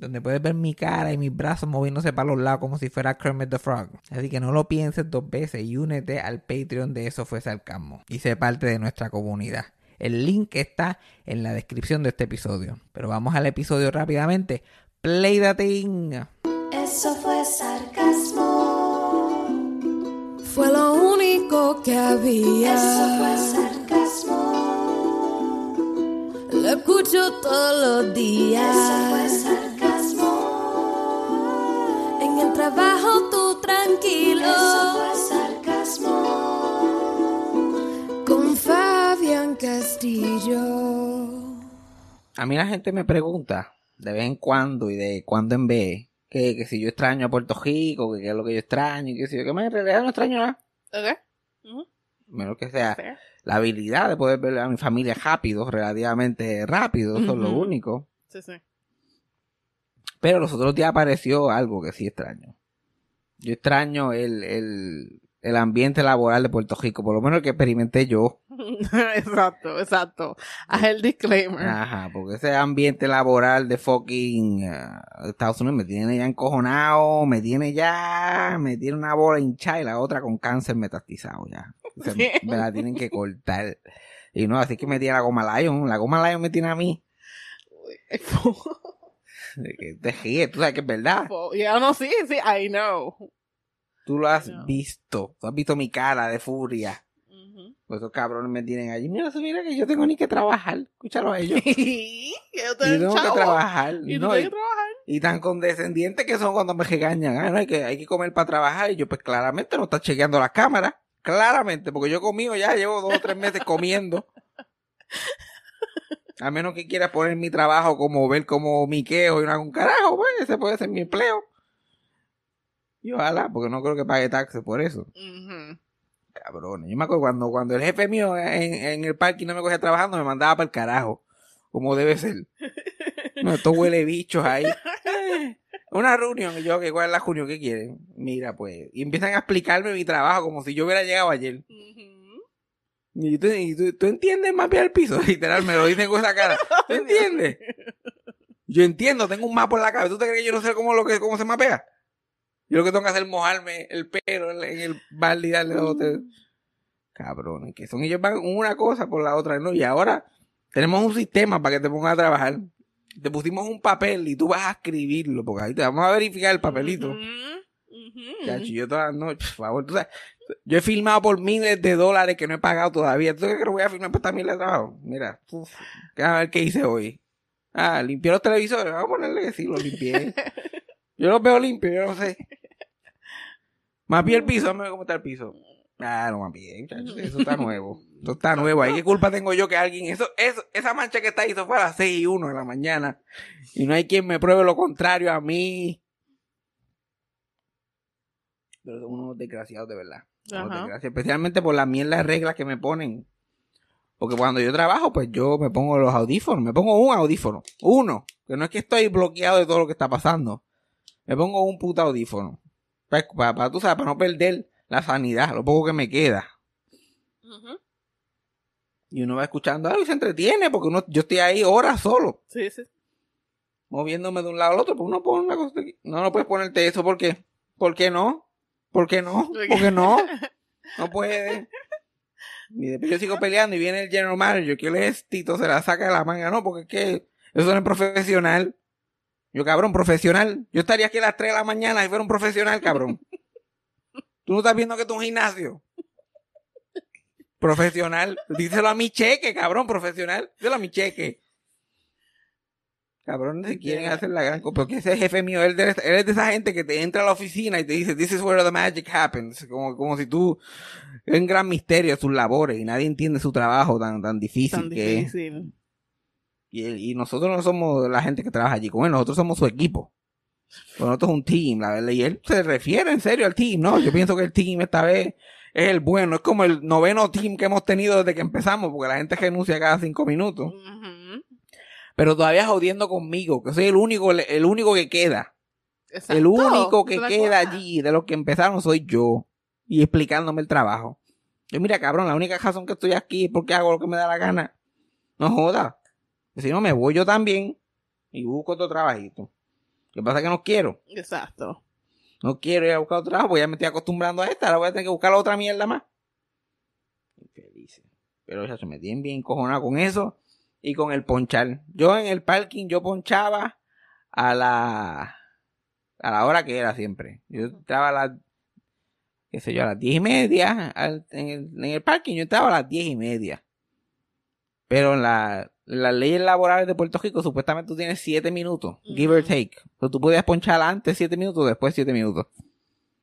donde puedes ver mi cara y mis brazos moviéndose para los lados como si fuera Kermit the Frog. Así que no lo pienses dos veces y únete al Patreon de Eso Fue Sarcasmo y sé parte de nuestra comunidad. El link está en la descripción de este episodio. Pero vamos al episodio rápidamente. Play the thing. Eso fue sarcasmo. Fue lo único que había. Eso fue sarcasmo. Lo escucho todos los días. Eso fue sarcasmo. En el trabajo tú tranquilo. Eso fue sarcasmo. Con Fabián Castillo. A mí la gente me pregunta de vez en cuando y de cuando en vez que, que si yo extraño a Puerto Rico, que qué es lo que yo extraño, y que si yo que más en realidad no extraño nada. Ok. Ujú. Menos que sea Fair. la habilidad de poder ver a mi familia rápido, relativamente rápido, eso es lo único. Sí, sí. Pero los otros días apareció algo que sí extraño. Yo extraño el, el, el ambiente laboral de Puerto Rico, por lo menos el que experimenté yo. exacto, exacto. Haz el disclaimer. Ajá, porque ese ambiente laboral de fucking ah, Estados Unidos me tiene ya encojonado, me tiene ya, me tiene una bola hinchada y la otra con cáncer metastizado ya. Sí. me la tienen que cortar. Y no, así que me tiene la goma Lion, la goma Lion me tiene a mí. De que te ríes, tú sabes que es verdad. Ya no, sí, sí, I know. Tú lo has No. visto, tú has visto mi cara de furia. Pues esos cabrones me tienen allí. Mira, mira que yo tengo ni que trabajar. Escúchalo a ellos. Yo tengo que trabajar. Y No, que trabajar. Y tan condescendientes que son cuando me regañan. Ah, no, hay que, hay que comer para trabajar. Y yo, pues claramente no está chequeando las cámaras. Claramente, porque yo he comido ya, llevo dos o tres meses comiendo. A menos que quieras poner mi trabajo como ver como mi quejo y no hago un carajo, pues ese puede ser mi empleo. Y ojalá, porque no creo que pague taxes por eso. Ujú. Cabrones. Yo me acuerdo cuando, cuando el jefe mío en, en el parque no me cogía trabajando, me mandaba para el carajo. Como debe ser. No, estos huele bichos ahí. Eh, Una reunión. Y yo, ¿qué, ¿cuál es la reunión? ¿Qué quieren? Mira, pues. Y empiezan a explicarme mi trabajo como si yo hubiera llegado ayer. Ujú. Y tú, y tú, ¿tú entiendes mapear el piso. Literal, me lo dicen con esa cara. ¿Tú entiendes? Yo entiendo, tengo un mapa en la cabeza. ¿Tú te crees que yo no sé cómo, lo que, cómo se mapea? Yo lo que tengo que hacer es mojarme el pelo en, el balde y darle otro. Cabrones, que son ellos van una cosa por la otra, ¿no? Y ahora tenemos un sistema para que te pongas a trabajar. Te pusimos un papel y tú vas a escribirlo, porque ahí te vamos a verificar el papelito. Chacho, yo todas las noches, por favor, tú sabes, yo he filmado por miles de dólares que no he pagado todavía. ¿Tú crees que lo voy a filmar por esta mil de trabajo? Mira, uf, a ver qué hice hoy. Ah, limpié los televisores. Vamos a ponerle que sí, los limpié. Yo los veo limpios, yo no sé. Mapié el piso, vamos a ver cómo está el piso. Ah, no mapié, muchachos, eso está nuevo. Eso está nuevo. Ahí qué culpa tengo yo que alguien, eso, eso, esa mancha que está ahí, eso fue a las 6 y 1 de la mañana. Y no hay quien me pruebe lo contrario a mí. Pero son unos desgraciados de verdad. Unos Ajá. desgraciados. Especialmente por la mierda de reglas que me ponen. Porque cuando yo trabajo, pues yo me pongo los audífonos. Me pongo un audífono. Uno. Que no es que estoy bloqueado de todo lo que está pasando. Me pongo un puto audífono. Para, para, para, tú sabes, para no perder la sanidad, lo poco que me queda. Ujú. Y uno va escuchando algo y se entretiene, porque uno, yo estoy ahí horas solo, Sí, sí. moviéndome de un lado al otro, pues uno pone una cosa. No, no puedes ponerte eso, ¿por qué? ¿Por qué no? ¿Por qué no? ¿Por qué? ¿Por qué no? No puede. Y después yo sigo peleando y viene el general manager, que él es Tito, se la saca de la manga, no, porque es que eso no es profesional. Yo, cabrón, profesional. Yo estaría aquí a las 3 de la mañana si fuera un profesional, cabrón. Tú no estás viendo que es un gimnasio. Profesional. Díselo a mi cheque, cabrón, profesional. Díselo a mi cheque. Cabrón, se quieren hacer la gran cosa. Porque ese jefe mío, él, de- él es de esa gente que te entra a la oficina y te dice, this is where the magic happens. Como, como si tú, es un gran misterio sus labores y nadie entiende su trabajo tan, tan difícil Tan que es. difícil. Y, y nosotros no somos la gente que trabaja allí con él, nosotros somos su equipo. Pues nosotros es un team, la verdad. Y él se refiere en serio al team, ¿no? Yo pienso que el team esta vez es el bueno. Es como el noveno team que hemos tenido desde que empezamos, porque la gente renuncia cada cinco minutos. Pero todavía jodiendo conmigo, que soy el único, el único que queda. Exacto. El único que ¿Te queda allí de los que empezaron soy yo. Y explicándome el trabajo. Yo, mira, cabrón, la única razón que estoy aquí es porque hago lo que me da la gana. No joda. Si no, me voy yo también y busco otro trabajito. Lo que pasa es que no quiero. Exacto. No quiero ir a buscar otro trabajo, ya me estoy acostumbrando a esta. Ahora voy a tener que buscar otra mierda más. Infelices. Pero ya se me tienen bien cojonado con eso y con el ponchar. Yo en el parking, yo ponchaba a la a la hora que era siempre. Yo entraba a las qué sé yo, a las diez y media al- en, el, en el parking, yo entraba a las diez y media. Pero en la, las leyes laborales de Puerto Rico, supuestamente tú tienes siete minutos, give or take. Pero tú podías ponchar antes siete minutos, después siete minutos.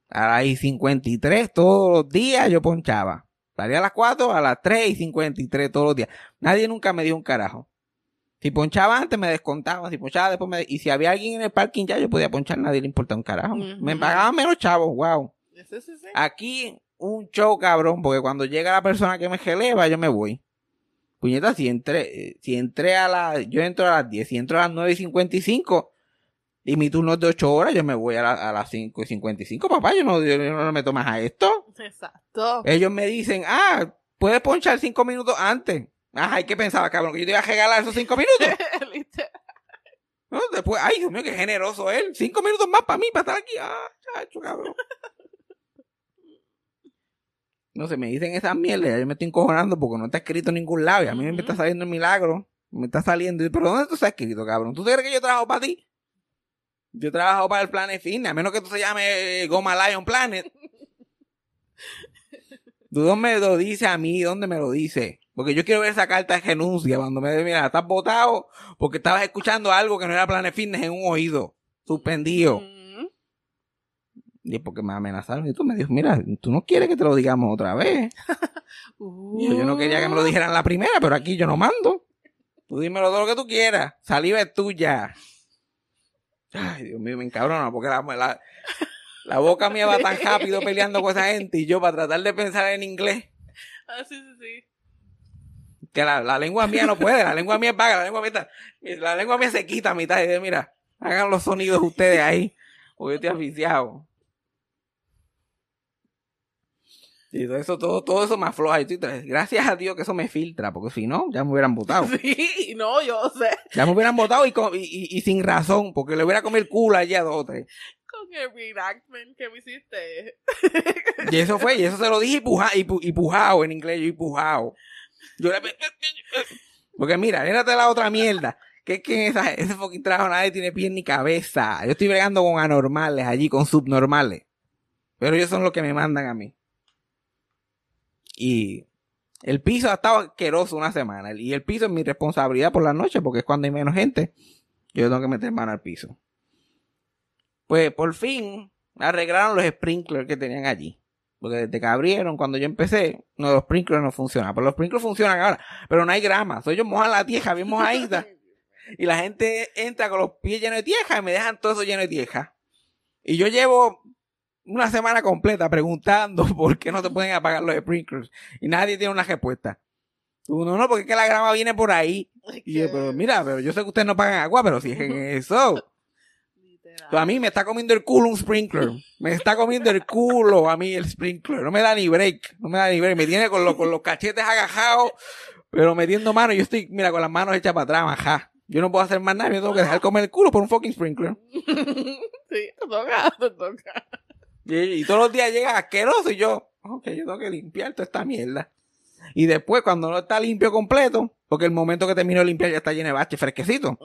A las y 53 todos los días yo ponchaba. Salía a las 4, a las 3 y 53 todos los días. Nadie nunca me dio un carajo. Si ponchaba antes me descontaban, si ponchaba después me... Y si había alguien en el parking ya yo podía ponchar, nadie le importaba un carajo. Me pagaban menos chavos, wow. Sí, sí, sí. Aquí un show cabrón, porque cuando llega la persona que me geleva, yo me voy. Puñeta, si entré, eh, si entré a la, yo entro a las 10, si entro a las 9 y 55 y mi turno es de 8 horas, yo me voy a, la- a las 5 y 55, papá, yo no, yo no me tomas a esto. Exacto. Ellos me dicen, ah, puedes ponchar 5 minutos antes. Ajá, ¿y qué pensaba, cabrón? Que yo te iba a regalar esos 5 minutos. No, después, ay, Dios mío, qué generoso él. 5 minutos más para mí, para estar aquí. Ah, chacho, cabrón. No sé, me dicen esas mierdas, ya yo me estoy encojonando porque no está escrito en ningún lado y a mí me está saliendo el milagro. Me está saliendo. ¿Pero dónde tú está escrito, cabrón? ¿Tú crees que yo trabajo para ti? Yo trabajo para el Planet Fitness, a menos que tú se llame eh, Goma Lion Planet. ¿Tú dónde me lo dices a mí? ¿Dónde me lo dice? Porque yo quiero ver esa carta de renuncia cuando me dice, mira, estás votado porque estabas escuchando algo que no era Planet Fitness en un oído. Suspendido. Ujú. Y es porque me amenazaron. Y tú me dijo, mira, tú no quieres que te lo digamos otra vez. Yo, yo no quería que me lo dijeran la primera, pero aquí yo no mando. Tú dímelo todo lo que tú quieras. Saliva es tuya. Ay, Dios mío, me encabrona porque la, la, la boca mía va tan rápido peleando con esa gente y yo para tratar de pensar en inglés. Ah, sí, sí, sí. Que la, la lengua mía no puede, la lengua mía es vaga, la lengua mía, está- la lengua mía se quita a mitad y dice, mira, hagan los sonidos ustedes ahí, porque yo estoy aficiado. Y todo eso, todo, todo eso me afloja. Y gracias a Dios que eso me filtra, porque si no, ya me hubieran votado. Sí, no, yo sé. Ya me hubieran votado y, y, y- y sin razón, porque le hubiera comido el culo allí a dos o tres. Con el reenactment que me hiciste. Y eso fue, y eso se lo dije y, puja, y pujao en inglés, yo y pujao. Porque mira, érate la otra mierda. Que es que esa, ese fucking trabajo nadie tiene pie ni cabeza. Yo estoy bregando con anormales allí, con subnormales. Pero ellos son los que me mandan a mí. Y el piso ha estado asqueroso una semana. Y el piso es mi responsabilidad por la noche, porque es cuando hay menos gente. Yo tengo que meter mano al piso. Pues por fin arreglaron los sprinklers que tenían allí. Porque desde que abrieron, cuando yo empecé, no, los sprinklers no funcionan. Pero los sprinklers funcionan ahora. Pero no hay grama. So, ellos mojan la tierra bien mojadita. y la gente entra con los pies llenos de tierra y me dejan todo eso lleno de tierra. Y yo llevo una semana completa preguntando por qué no se pueden apagar los sprinklers. Y nadie tiene una respuesta. Uno, no, porque es que la grama viene por ahí. Y yo, pero mira, pero yo sé que ustedes no pagan agua, pero si es en eso. A mí me está comiendo el culo un sprinkler. Me está comiendo el culo a mí el sprinkler. No me da ni break. No me da ni break. Me tiene con, los con los cachetes agajados, pero metiendo mano. Yo estoy, mira, con las manos hechas para atrás, ajá. Yo no puedo hacer más nada. Yo tengo que dejar comer el culo por un fucking sprinkler. sí, te toca, te toca. Y, y todos los días llega asqueroso y yo, ok, yo tengo que limpiar toda esta mierda. Y después, cuando no está limpio completo, porque el momento que termino de limpiar ya está lleno de bache fresquecito.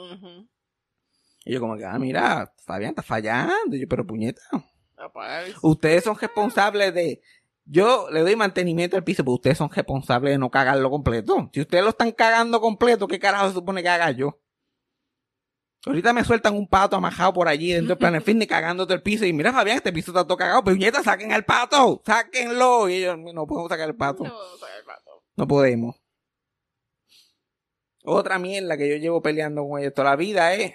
Y yo como que, ah, mira, Fabián está fallando. Y yo, pero puñeta. Apagar el- Ustedes son responsables de. Yo le doy mantenimiento al piso, pero ustedes son responsables de no cagarlo completo. Si ustedes lo están cagando completo, ¿qué carajo se supone que haga yo? Ahorita me sueltan un pato amajado por allí dentro del Planet Fitness cagándote el piso. Y mira, Fabián, este piso está todo cagado. Pero nieta, saquen al pato, sáquenlo. Y ellos, no podemos sacar el pato. No, saca el pato. No podemos. Otra mierda que yo llevo peleando con ellos toda la vida es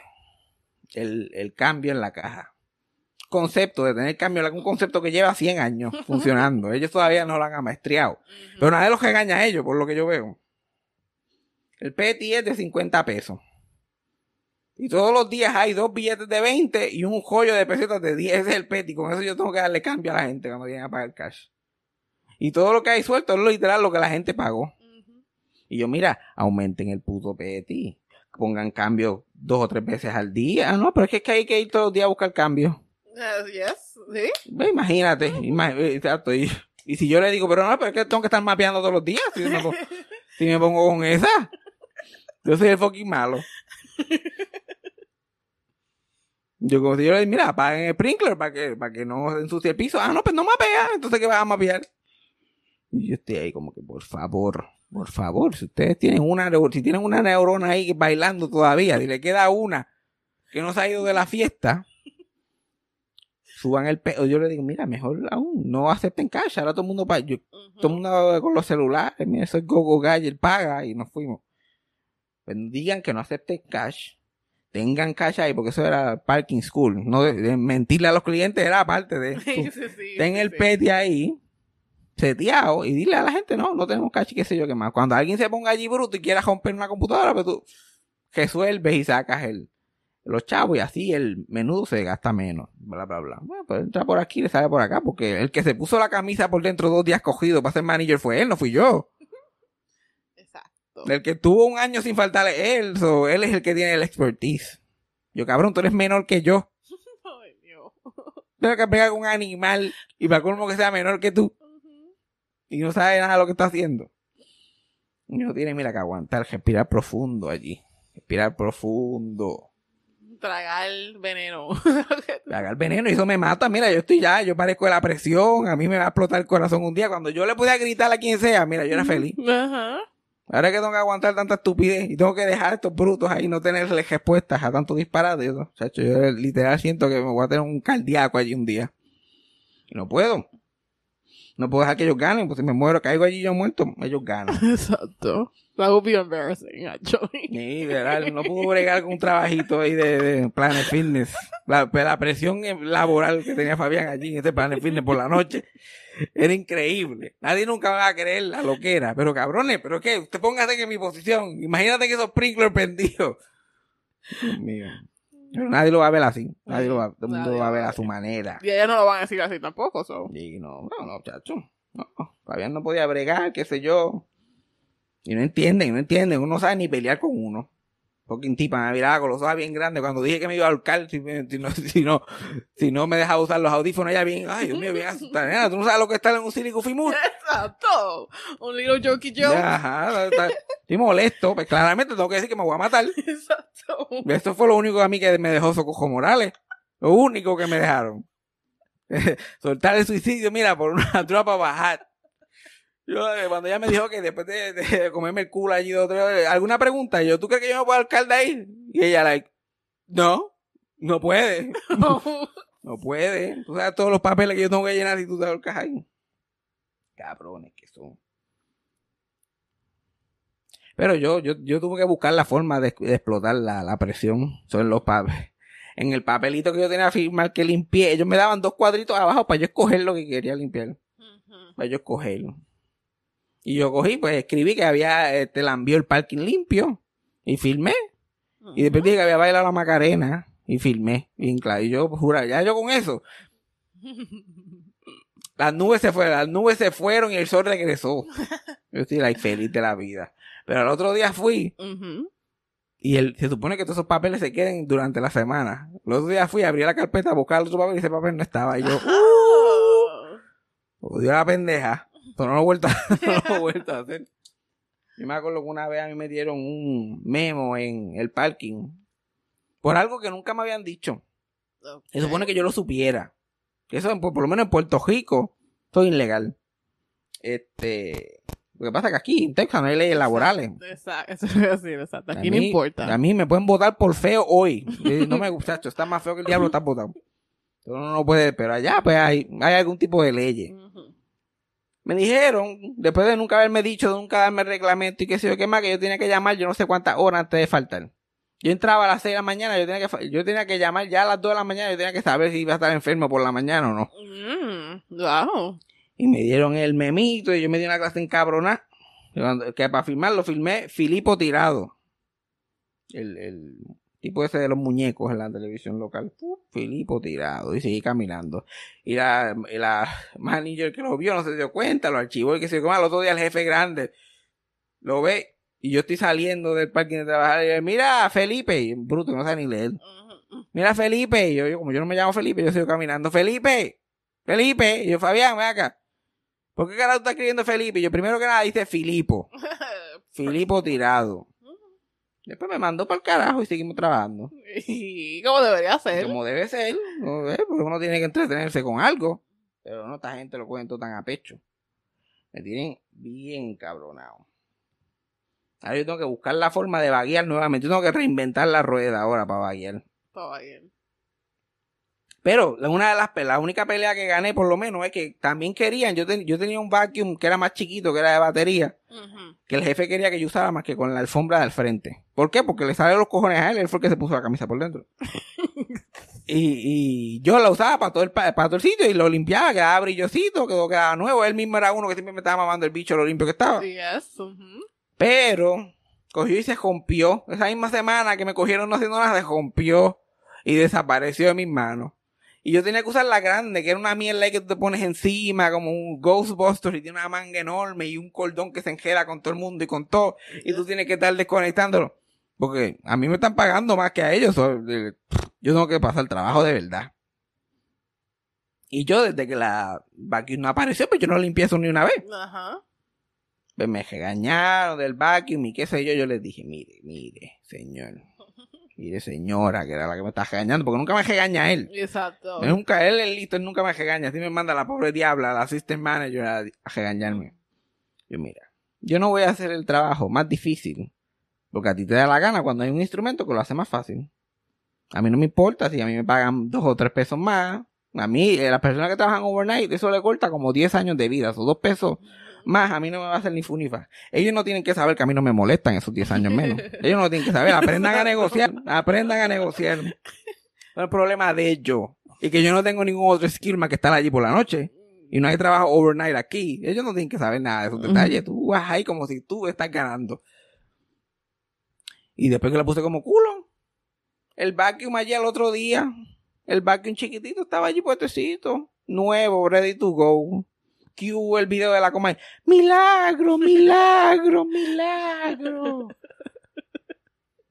el, el cambio en la caja. Concepto de tener cambio, un concepto que lleva 100 años funcionando. ellos todavía no lo han amaestriado. Pero nadie los regaña a ellos, por lo que yo veo. El PETI es de 50 pesos. Y todos los días hay dos billetes de 20 y un joyo de pesetas de 10. Ese es el PETI. Con eso yo tengo que darle cambio a la gente cuando vienen a pagar cash. Y todo lo que hay suelto es lo literal lo que la gente pagó. Y yo, mira, aumenten el puto PETI. Pongan cambio dos o tres veces al día. Ah, no, pero es que, es que hay que ir todos los días a buscar cambio. Uh, yes, sí. Imagínate, ima- eh, exacto. Y, y si yo le digo, pero no, pero es que tengo que estar mapeando todos los días. Si me, pongo, si me pongo con esa, yo soy el fucking malo. Yo como si yo le digo, mira, apaguen el sprinkler para que, para que no ensucie el piso. Ah, no, pues no mapea. Entonces, ¿qué vas a mapear? Y yo estoy ahí como que, por favor, por favor, si ustedes tienen una, si tienen una neurona ahí bailando todavía, si le queda una que no se ha ido de la fiesta, suban el pedo. Yo le digo, mira, mejor aún, no acepten cash. Ahora todo el mundo paga. Yo, todo el mundo con los celulares, mira, eso es Gogo Gadget, paga y nos fuimos. Pues digan que no acepten cash. Tengan cash ahí, porque eso era parking school. No de- de mentirle a los clientes era parte de. Sí, sí, sí, Ten el peti ahí, seteado, y dile a la gente, no, no tenemos cash, y qué sé yo qué más. Cuando alguien se ponga allí bruto y quiera romper una computadora, pues tú resuelves y sacas el, los chavos y así el menudo se gasta menos, bla, bla, bla. Bueno, pues entra por aquí y le sale por acá, porque el que se puso la camisa por dentro dos días cogido para ser manager fue él, no fui yo. Exacto. El que tuvo un año sin faltarle él, so, él es el que tiene el expertise. Yo, cabrón, tú eres menor que yo. Tengo que pegar con un animal y para colmo que sea menor que tú. Y no sabe nada de lo que está haciendo. Y no tiene, mira, que aguantar, respirar profundo allí. Respirar profundo. Tragar veneno. El veneno y eso me mata. Mira, yo estoy ya, yo parezco de la presión. A mí me va a explotar el corazón un día. Cuando yo le podía gritar a quien sea, mira, yo era feliz. Ajá. Ahora que tengo que aguantar tanta estupidez y tengo que dejar a estos brutos ahí no tenerle respuestas a tanto disparate. Yo literal siento que me voy a tener un cardíaco allí un día. Y no puedo. No puedo dejar que ellos ganen, pues si me muero, caigo allí yo muerto, ellos ganan. Exacto. That would be embarrassing, actually. Sí, literal, no puedo bregar con un trabajito ahí de, de Planet Fitness. La, la presión laboral que tenía Fabián allí en ese Planet Fitness por la noche era increíble. Nadie nunca va a creer la loquera. Pero cabrones, ¿pero qué? Usted póngase en mi posición. Imagínate que esos sprinklers prendidos. Dios mío. Pero nadie lo va a ver así. Nadie lo va, todo el mundo lo va a ver a su manera. Y ellos no lo van a decir así tampoco, so. Y no, no, no, chacho. No, Fabián no podía bregar, qué sé yo. Y no entienden, no entienden. Uno no sabe ni pelear con uno. Porque un tipo me miraba con los ojos bien grandes cuando dije que me iba a ahorcar. Si, me- si no, si, no, si no me dejaba usar los audífonos, ella bien, ay, Dios mío, bien asustada. Nena, Tú no sabes lo que está en un Silicon Mood. Exacto. Un little jokey joke. Ajá, está- estoy molesto. Pues claramente tengo que decir que me voy a matar. Exacto. Esto fue lo único a mí que me dejó Socojo Morales. Lo único que me dejaron. Soltar el suicidio, mira, por una tropa bajar. Yo, eh, cuando ella me dijo que después de, de comerme el culo allí de otro, eh, ¿alguna pregunta? Yo, ¿tú crees que yo me puedo alcalde ahí? Y ella, like, no, no puede. No puede. Tú sabes todos los papeles que yo tengo que llenar y tú te ahorcas ahí. Cabrones que son. Pero yo, yo, yo tuve que buscar la forma de, de explotar la, la presión sobre los papeles. En el papelito que yo tenía que firmar que limpié, ellos me daban dos cuadritos abajo para yo escoger lo que quería limpiar. Para yo escogerlo. Y yo cogí, pues escribí que había, este, la envió el parking limpio. Y filmé. Y después dije que había bailado la Macarena. Y filmé. Bien claro. Y yo, pues, jura, ya yo con eso. Las nubes se fueron, las nubes se fueron y el sol regresó. Yo estoy like, feliz de la vida. Pero el otro día fui y el, se supone que todos esos papeles se queden durante la semana. El otro día fui, abrí la carpeta a buscar otro papel y ese papel no estaba. Y yo, Oh. odio a la pendeja. Pero no lo he vuelto no lo he vuelto a hacer. Yo me acuerdo que una vez a mí me dieron un memo en el parking por algo que nunca me habían dicho. Se supone que yo lo supiera. Que eso, por, por lo menos en Puerto Rico, eso es ilegal. Este. Lo que pasa es que aquí en Texas no hay leyes laborales. Exacto. Eso a decir, exacto. Aquí no importa. A mí me pueden votar por feo hoy. No me gusta, está más feo que el diablo, está votado. Uno no puede, pero allá pues hay, hay algún tipo de leyes. Ujú. Me dijeron, después de nunca haberme dicho, de nunca darme reglamento y qué sé yo qué más, que yo tenía que llamar yo no sé cuántas horas antes de faltar. Yo entraba a las 6 de la mañana, yo tenía que, yo tenía que llamar ya a las 2 de la mañana, yo tenía que saber si iba a estar enfermo por la mañana o no. Mm, wow. Y me dieron el memito y yo me di una clase encabronada. Que para firmar lo firmé Filipo Tirado. El, el tipo ese de los muñecos en la televisión local. Filipo Tirado. Y seguí caminando. Y la, y la manager que lo vio no se dio cuenta, lo archivó y que se al otro día el jefe grande lo ve. Y yo estoy saliendo del parking de trabajar y yo, mira Felipe, y bruto, no sabe ni leer. Mira Felipe, y yo, yo como yo no me llamo Felipe, yo sigo caminando. Felipe, Felipe, y yo Fabián, ven acá. ¿Por qué carajo estás escribiendo Felipe? Y yo primero que nada dice Filipo. Filipo tirado. Después me mandó para el carajo y seguimos trabajando. Y como debería ser. Como debe ser, ¿no? ¿Eh? porque uno tiene que entretenerse con algo. Pero no, esta gente lo cogen todo tan a pecho. Me tienen bien cabronado. Ahora yo tengo que buscar la forma de vaguear nuevamente. Yo tengo que reinventar la rueda ahora para vaguear. Estaba bien. Pero la- una de las la única pelea que gané por lo menos es que también querían, yo, ten- yo tenía un vacuum que era más chiquito, que era de batería, que el jefe quería que yo usara más que con la alfombra del frente. ¿Por qué? Porque le sale los cojones a él, él fue el que se puso la camisa por dentro. y, y yo la usaba para todo el pa- para todo el sitio y lo limpiaba, quedaba brillosito, quedó quedaba nuevo. Él mismo era uno que siempre me estaba mamando el bicho lo limpio que estaba. Yes. ujú. Pero cogió y se rompió. Esa misma semana que me cogieron no haciendo nada, se rompió y desapareció de mis manos. Y yo tenía que usar la grande, que era una mierda ahí que tú te pones encima, como un Ghostbuster, y tiene una manga enorme y un cordón que se enjera con todo el mundo y con todo. Y tú tienes que estar desconectándolo. Porque a mí me están pagando más que a ellos. Yo tengo que pasar trabajo de verdad. Y yo, desde que la vacuum no apareció, pues yo no limpié eso ni una vez Ajá. pues me regañaron del vacuum y qué sé yo, yo les dije, mire, mire, señor, mire señora, que era la que me está regañando, porque nunca me regaña él. Exacto. Nunca, él es listo, él nunca me regaña, así me manda la pobre diabla, la assistant manager a, a regañarme. Yo, mira, yo no voy a hacer el trabajo más difícil, porque a ti te da la gana cuando hay un instrumento que lo hace más fácil. A mí no me importa si a mí me pagan dos o tres pesos más. A mí, eh, las personas que trabajan overnight, eso le corta como 10 años de vida, esos dos pesos más, a mí no me va a hacer ni funifa. Ellos no tienen que saber que a mí no me molestan esos 10 años menos. Ellos no tienen que saber, aprendan a negociar, aprendan a negociar. No es el problema de ellos. Y que yo no tengo ningún otro skill más que estar allí por la noche. Y no hay trabajo overnight aquí. Ellos no tienen que saber nada de esos detalles. Tú vas ahí como si tú estás ganando. Y después que la puse como culo. El vacuum allí al otro día. El vacuum chiquitito estaba allí puestecito. Nuevo, ready to go. Que hubo el video de la coma. Milagro, milagro, milagro.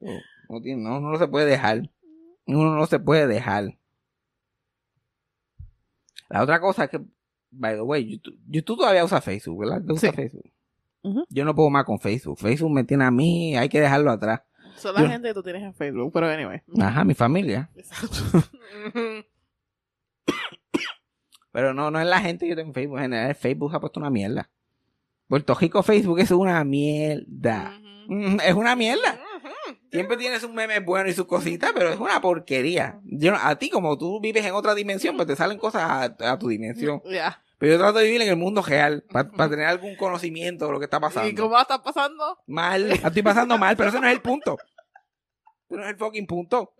No, no, no, se puede dejar. Uno no se puede dejar. La otra cosa es que, by the way, YouTube, YouTube todavía usa Facebook, ¿verdad? ¿Tú usas Sí. Facebook? Yo no puedo más con Facebook. Facebook me tiene a mí, hay que dejarlo atrás. Son la Yo- gente que tú tienes en Facebook, pero anyway. Ajá, mi familia. Exacto. Pero no, no es la gente que yo tengo en Facebook. En general, Facebook ha puesto una mierda. Puerto Rico Facebook es una mierda. Es una mierda. Siempre tienes un meme bueno y sus cositas, pero es una porquería. Yo, a ti, como tú vives en otra dimensión, pues te salen cosas a, a tu dimensión. Pero yo trato de vivir en el mundo real, para tener algún conocimiento de lo que está pasando. ¿Y cómo está pasando? Mal, estoy pasando mal, pero ese no es el punto. Ese no es el fucking punto.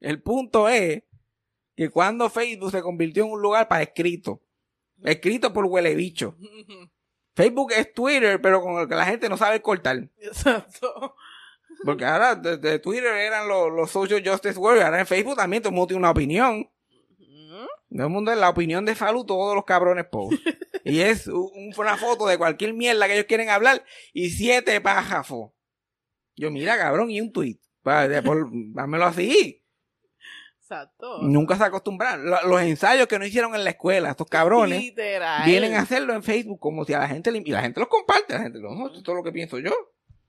El punto es que cuando Facebook se convirtió en un lugar para escrito, escrito por huele bicho. Facebook es Twitter, pero con el que la gente no sabe cortar. Exacto. Porque ahora de, de Twitter eran los, los social justice warriors, ahora en Facebook también todo el mundo tiene una opinión. Todo el mundo es la opinión de Falu, todos los cabrones post. y es un- una foto de cualquier mierda que ellos quieren hablar y siete pájafos. Yo, mira, cabrón, y un tweet. Por- Dámelo así. Exacto. Nunca se acostumbran. Lo- Los ensayos que no hicieron en la escuela, estos cabrones, Literal. vienen a hacerlo en Facebook como si a la gente le- y la gente los comparte. La gente, no, esto es lo que pienso yo.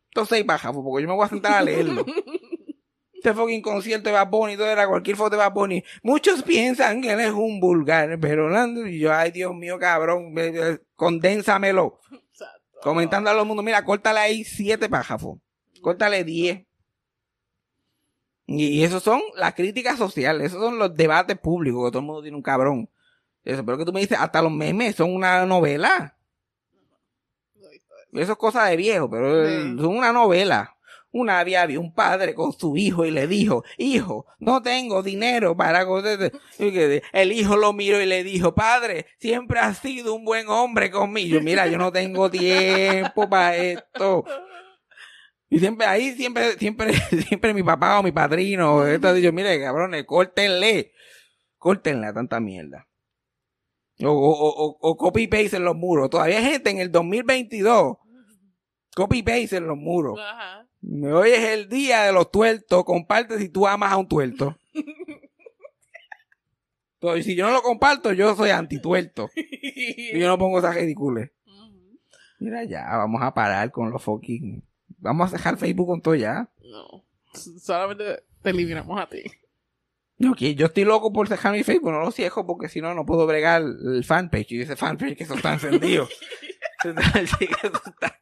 Estos seis pájafos, porque yo me voy a sentar a leerlo. Este fucking concierto de Bad Bunny, todo era cualquier foto de Bad Bunny. Muchos piensan que él es un vulgar, pero y yo, ay Dios mío, cabrón, condénsamelo. Exacto. Comentando a todo el mundo, mira, córtale ahí siete pájafos. Córtale diez. Y, esos son las críticas sociales, esos son los debates públicos, que todo el mundo tiene un cabrón. Eso, pero que tú me dices, hasta los memes son una novela. Eso. Eso es cosa de viejo, pero eh, Sí. son una novela. Una vez había un padre con su hijo y le dijo, hijo, no tengo dinero para... co- de- de-". Y que El hijo lo miró y le dijo, padre, siempre has sido un buen hombre conmigo. Mira, yo no tengo tiempo para esto. Y siempre ahí, siempre, siempre, siempre mi papá o mi padrino, esto ha dicho, mire, cabrones, córtenle, córtenle a tanta mierda. O, o, o, o copy paste en los muros. Todavía hay gente en el 2022. Copy paste en los muros. Ajá. Hoy es el día de los tuertos. Comparte si tú amas a un tuerto. Entonces, si yo no lo comparto, yo soy antituerto. Y yo no pongo esas ridículas. Ujú. Mira ya, vamos a parar con los fucking. Vamos a dejar Facebook con todo ya. No. Solamente te eliminamos a ti. Yo, que- yo estoy loco por dejar mi Facebook, no lo cierro porque si no, no puedo bregar el fanpage. Y ese fanpage que eso está encendido. Sí, que eso está-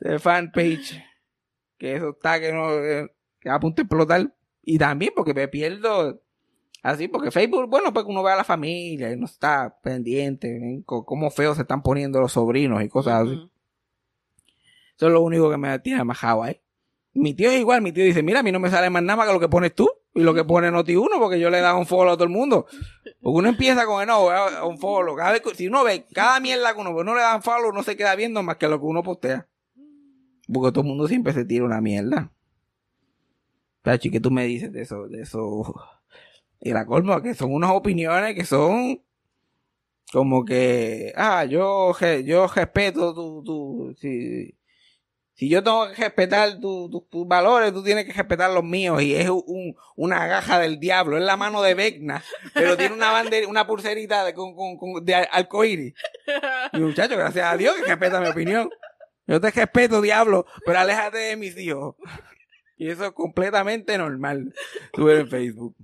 Ese fanpage que eso está que no eh, que a punto de explotar. Y también porque me pierdo así, porque Facebook, bueno, pues uno ve a la familia y no está pendiente, co- cómo feos se están poniendo los sobrinos y cosas así. Eso es lo único que me tiene majado ahí. Mi tío es igual, mi tío dice, mira, a mí no me sale más nada que lo que pones tú y lo que pone Noti uno porque yo le he dado un follow a todo el mundo. Porque uno empieza con el no, un follow. Cada vez si uno ve cada mierda que uno, uno le dan follow, no se queda viendo más que lo que uno postea. Porque todo el mundo siempre se tira una mierda. Pachi, ¿qué tú me dices de eso? De eso. Y la colma, que son unas opiniones que son como que, ah, yo, yo respeto tu, tu, si, si yo tengo que respetar tu- tu- tus valores, tú tienes que respetar los míos. Y es un, una gaja del diablo, es la mano de Vecna, pero tiene una bandera, una pulserita de, con, con, con- de arcoíris. Y muchacho, gracias a Dios que respeta mi opinión. Yo te respeto, diablo, pero aléjate de mis hijos. Y eso es completamente normal. Tú en Facebook.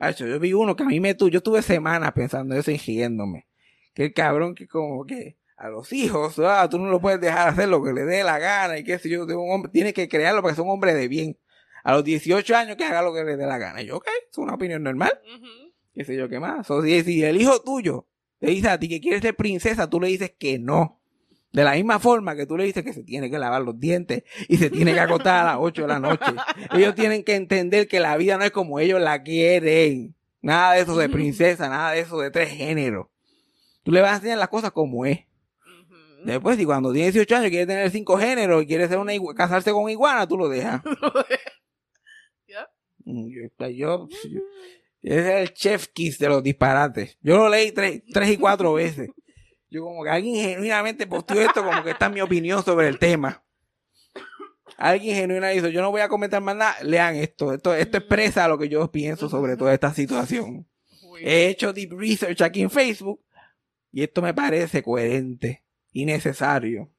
Hacho, yo vi uno que a mí me tu, yo tuve semanas pensando eso y riéndome. Que el cabrón que como que a los hijos, ah, tú no lo puedes dejar hacer lo que le dé la gana y qué sé yo, tengo un hombre, tiene que crearlo para que sea un hombre de bien. A los 18 años que haga lo que le dé la gana. Y yo, ok, es una opinión normal Ujú. qué sé yo qué más. O si, si el hijo tuyo te dice a ti que quiere ser princesa, tú le dices que no. De la misma forma que tú le dices que se tiene que lavar los dientes y se tiene que acostar a las 8 de la noche. Ellos tienen que entender que la vida no es como ellos la quieren. Nada de eso de princesa, nada de eso de tres géneros. Tú le vas a enseñar las cosas como es. Después, si cuando tiene 18 años quiere tener cinco géneros y quiere ser una casarse con iguana, tú lo dejas. Ya. Mm, Yo, yo, yo- ese es el chef kiss de los disparates. Yo lo leí tres, tres y cuatro veces. Yo como que alguien genuinamente posteó esto como que esta es mi opinión sobre el tema. Alguien genuinamente dijo, yo no voy a comentar más nada, lean esto. Esto, esto expresa lo que yo pienso sobre toda esta situación. He hecho deep research aquí en Facebook y esto me parece coherente y necesario.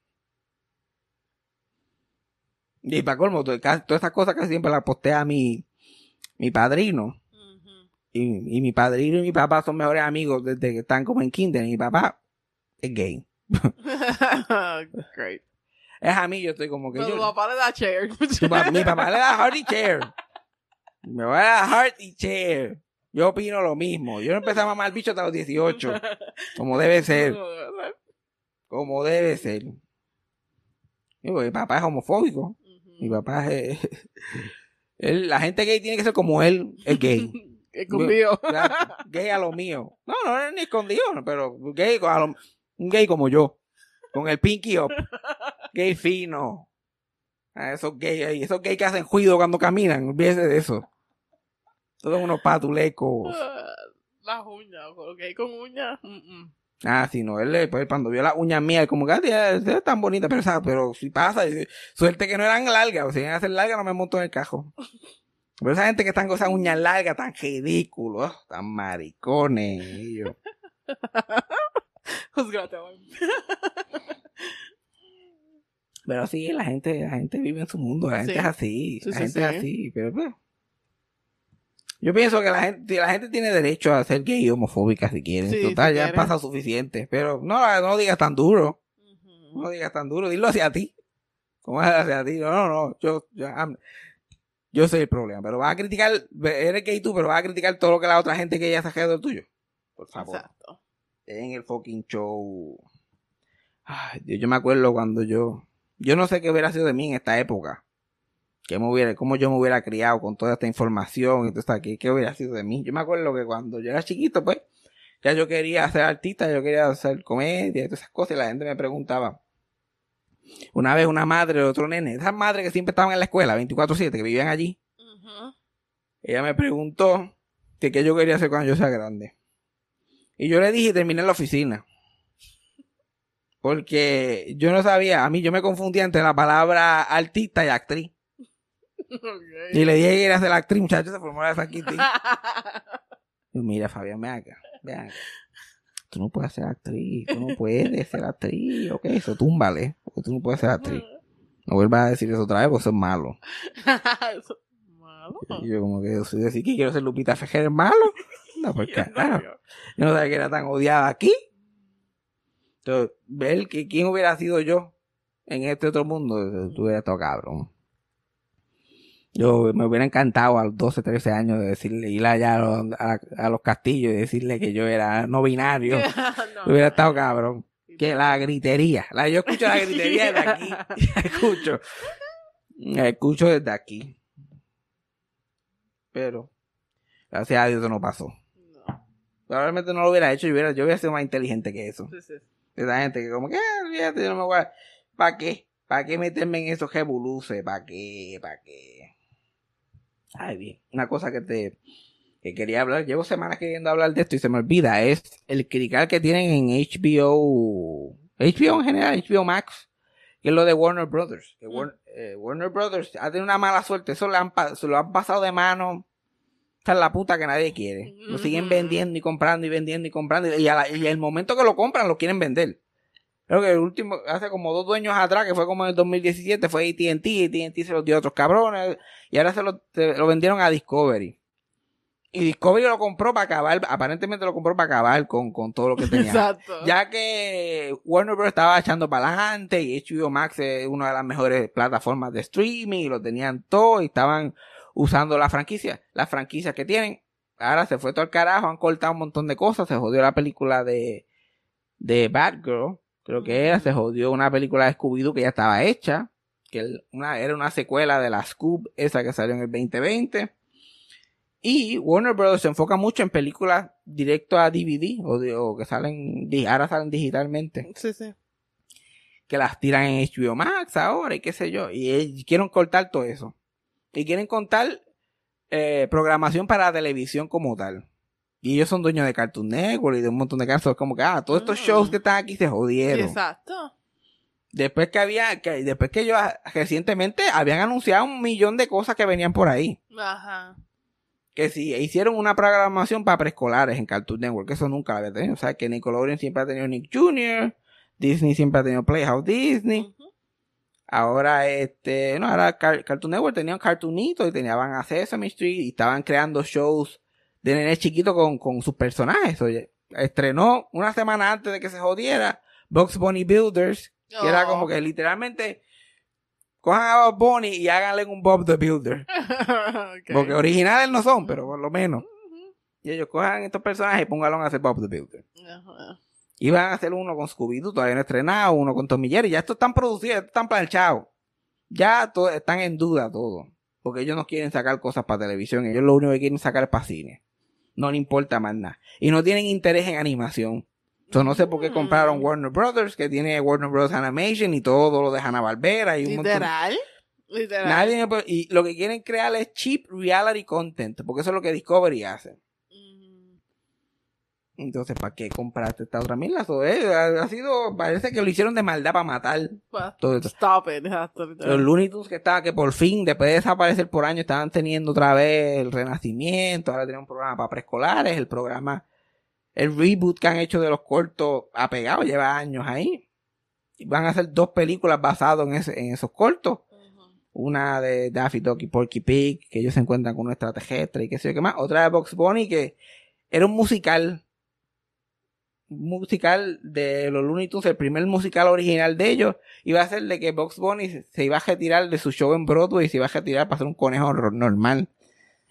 Y para colmo, todas estas cosas que siempre las postea mi, mi padrino. Y, y mi padrino y mi papá son mejores amigos desde que están como en kinder. Y mi papá es gay. Great. Es a mí, yo estoy como que Pero yo... tu papá le da chair. Mi papá le da hearty chair. Me va a dar hearty chair. Yo opino lo mismo. Yo no empecé a mamar bicho hasta los 18. Como debe ser. Como debe ser. Mi papá es homofóbico. Mi papá es... él- la gente gay tiene que ser como él, es gay. Escondido. Gay a lo mío. No, no es ni escondido, pero gay a lo- un gay como yo. Con el pinky up. Gay fino. A esos gays ahí. Esos gays que hacen ruido cuando caminan. Olvídese de eso. Todos unos patulecos. Las uñas, ok, con uñas. mm, mm. Ah, sí, no. Él, le- pues, cuando vio las uñas mías, como que ah, es tan bonita, pero, esa- pero si pasa, dice, suerte que no eran largas. O si iban a ser largas, no me monto en el cajo. Pero esa gente que están con esas uñas largas, tan ridículos, tan maricones. y güey. Pero sí, la gente, la gente vive en su mundo, la gente Sí. es así, Sí, la sí, gente es así, pero pues, yo pienso que la gente, la gente tiene derecho a ser gay y homofóbica si quieren, Sí, total, si ya quieren. pasa suficiente, pero no, no digas tan duro, no digas tan duro, dilo hacia ti, ¿cómo es hacia ti? No, no, no, yo, yo, yo soy el problema, pero vas a criticar, eres gay tú, pero vas a criticar todo lo que la otra gente que ya se ha quedado del tuyo. por favor. Exacto. en el fucking show. Ay, Dios, yo me acuerdo cuando yo. Yo no sé qué hubiera sido de mí en esta época. Que me hubiera, cómo yo me hubiera criado con toda esta información y todo esto aquí. ¿Qué hubiera sido de mí? Yo me acuerdo que cuando yo era chiquito, pues, ya yo quería ser artista, yo quería hacer comedia y todas esas cosas. Y la gente me preguntaba. Una vez una madre de otro nene, esas madres que siempre estaban en la escuela, 24-7, que vivían allí. Ella me preguntó que qué yo quería hacer cuando yo sea grande. Y yo le dije terminé en la oficina. Porque yo no sabía, a mí yo me confundía entre la palabra artista y actriz. Y le dije que quería ser actriz, muchachos, se formó la Saquiti. Y mira, Fabián, ven acá, ven acá. Tú no puedes ser actriz, tú no puedes ser actriz, ok, eso túmbale, porque tú no puedes ser actriz. No vuelvas a decir eso otra vez, porque eso es malo. Eso es malo. Y yo como que yo soy decir que quiero ser Lupita Fejera, ¿es malo? No, pues carajo. Yo no sabía que era tan odiada aquí. Entonces, ver que quién hubiera sido yo en este otro mundo, tú hubieras estado cabrón. Yo me hubiera encantado a los 12, 13 años de decirle, ir allá a los, a- a los castillos y decirle que yo era no binario. No, hubiera estado cabrón. Que la gritería. La, yo escucho la gritería desde aquí. La escucho. La escucho desde aquí. Pero, gracias a Dios eso no pasó. No. Probablemente no lo hubiera hecho, yo hubiera, yo hubiera sido más inteligente que eso. Sí, sí. Esa gente que como que, "Ah, fíjate, yo no me voy a... ¿Para qué? ¿Para qué meterme en esos revoluces? ¿Para qué? ¿Para qué? Ay, bien. Una cosa que te... Que quería hablar, llevo semanas queriendo hablar de esto y se me olvida, es el critical que tienen en HBO, HBO en general, HBO Max, que es lo de Warner Brothers. Que Mm. Warner, eh, Warner Brothers ha tenido una mala suerte, eso le han, se lo han pasado de mano esta es la puta que nadie quiere. Lo siguen Ujú. vendiendo y comprando y vendiendo y comprando. Y, a la- y el momento que lo compran, lo quieren vender. Creo que el último, hace como dos dueños atrás, que fue como en el 2017, fue AT&T. AT&T se los dio a otros cabrones. Y ahora se lo, se lo vendieron a Discovery. Y Discovery lo compró para acabar, aparentemente lo compró para acabar con, con todo lo que tenía. Exacto. Ya que Warner Bros. estaba echando para adelante y HBO Max es una de las mejores plataformas de streaming y lo tenían todo y estaban usando la franquicia, las franquicias que tienen. Ahora se fue todo al carajo, han cortado un montón de cosas, se jodió la película de, de Batgirl, creo que era, se jodió una película de Scooby-Doo que ya estaba hecha, que una, era una secuela de la Scoob, esa que salió en el 2020. Y Warner Bros. se enfoca mucho en películas directo a DVD o, de- o que salen, ahora salen digitalmente, Sí, sí. que las tiran en HBO Max ahora y qué sé yo. Y ellos quieren cortar todo eso. Y quieren cortar eh, programación para la televisión como tal. Y ellos son dueños de Cartoon Network y de un montón de casos. Como que, ah, todos estos Mm. shows que están aquí se jodieron. exacto. Después que había, que, después que ellos recientemente habían anunciado un millón de cosas que venían por ahí. Ajá. que si hicieron una programación para preescolares en Cartoon Network, que eso nunca lo había tenido. O sea, que Nickelodeon siempre ha tenido Nick Jr., Disney siempre ha tenido Playhouse Disney. Ahora, este, no, ahora Car- Cartoon Network tenía un cartoonito y tenían a Sesame Street y estaban creando shows de nenes chiquitos con, con sus personajes. Oye, estrenó una semana antes de que se jodiera Bugs Bunny Builders, que era Oh. como que literalmente cojan a Bugs Bunny y háganle un Bob the Builder. Porque originales no son, pero por lo menos. Y ellos cojan estos personajes y pónganlos a hacer Bob the Builder. Ajá. Iban a hacer uno con Scooby-Doo, todavía no estrenado, uno con Tom y Jerry. Ya estos están producidos, estos están planchados. Ya to- están en duda todo. Porque ellos no quieren sacar cosas para televisión. Ellos lo único que quieren sacar es para cine. No le importa más nada. Y no tienen interés en animación. Entonces no sé por qué compraron Mm. Warner Brothers, que tiene Warner Bros. Animation y todo lo de Hanna-Barbera y un montón. Literal. Literal. Nadie y lo que quieren crear es cheap reality content, porque eso es lo que Discovery hace. Entonces, ¿para qué compraste esta otra? Eso es, ha, ha sido, parece que lo hicieron de maldad para matar todo esto. Stop it. Los. Looney Tunes que estaban, que por fin, después de desaparecer por años, estaban teniendo otra vez el renacimiento, ahora tienen un programa para preescolares, el programa, el reboot que han hecho de los cortos apegado, lleva años ahí. Y van a hacer dos películas basadas en, ese- en esos cortos. Una de Daffy Duck y Porky Pig, que ellos se encuentran con un extraterrestre y qué sé yo qué más. Otra de Box Bunny, que era un musical. Musical de los Looney Tunes, el primer musical original de ellos. Iba a ser de que Box Bunny se- iba a retirar de su show en Broadway y se iba a retirar para ser un conejo normal.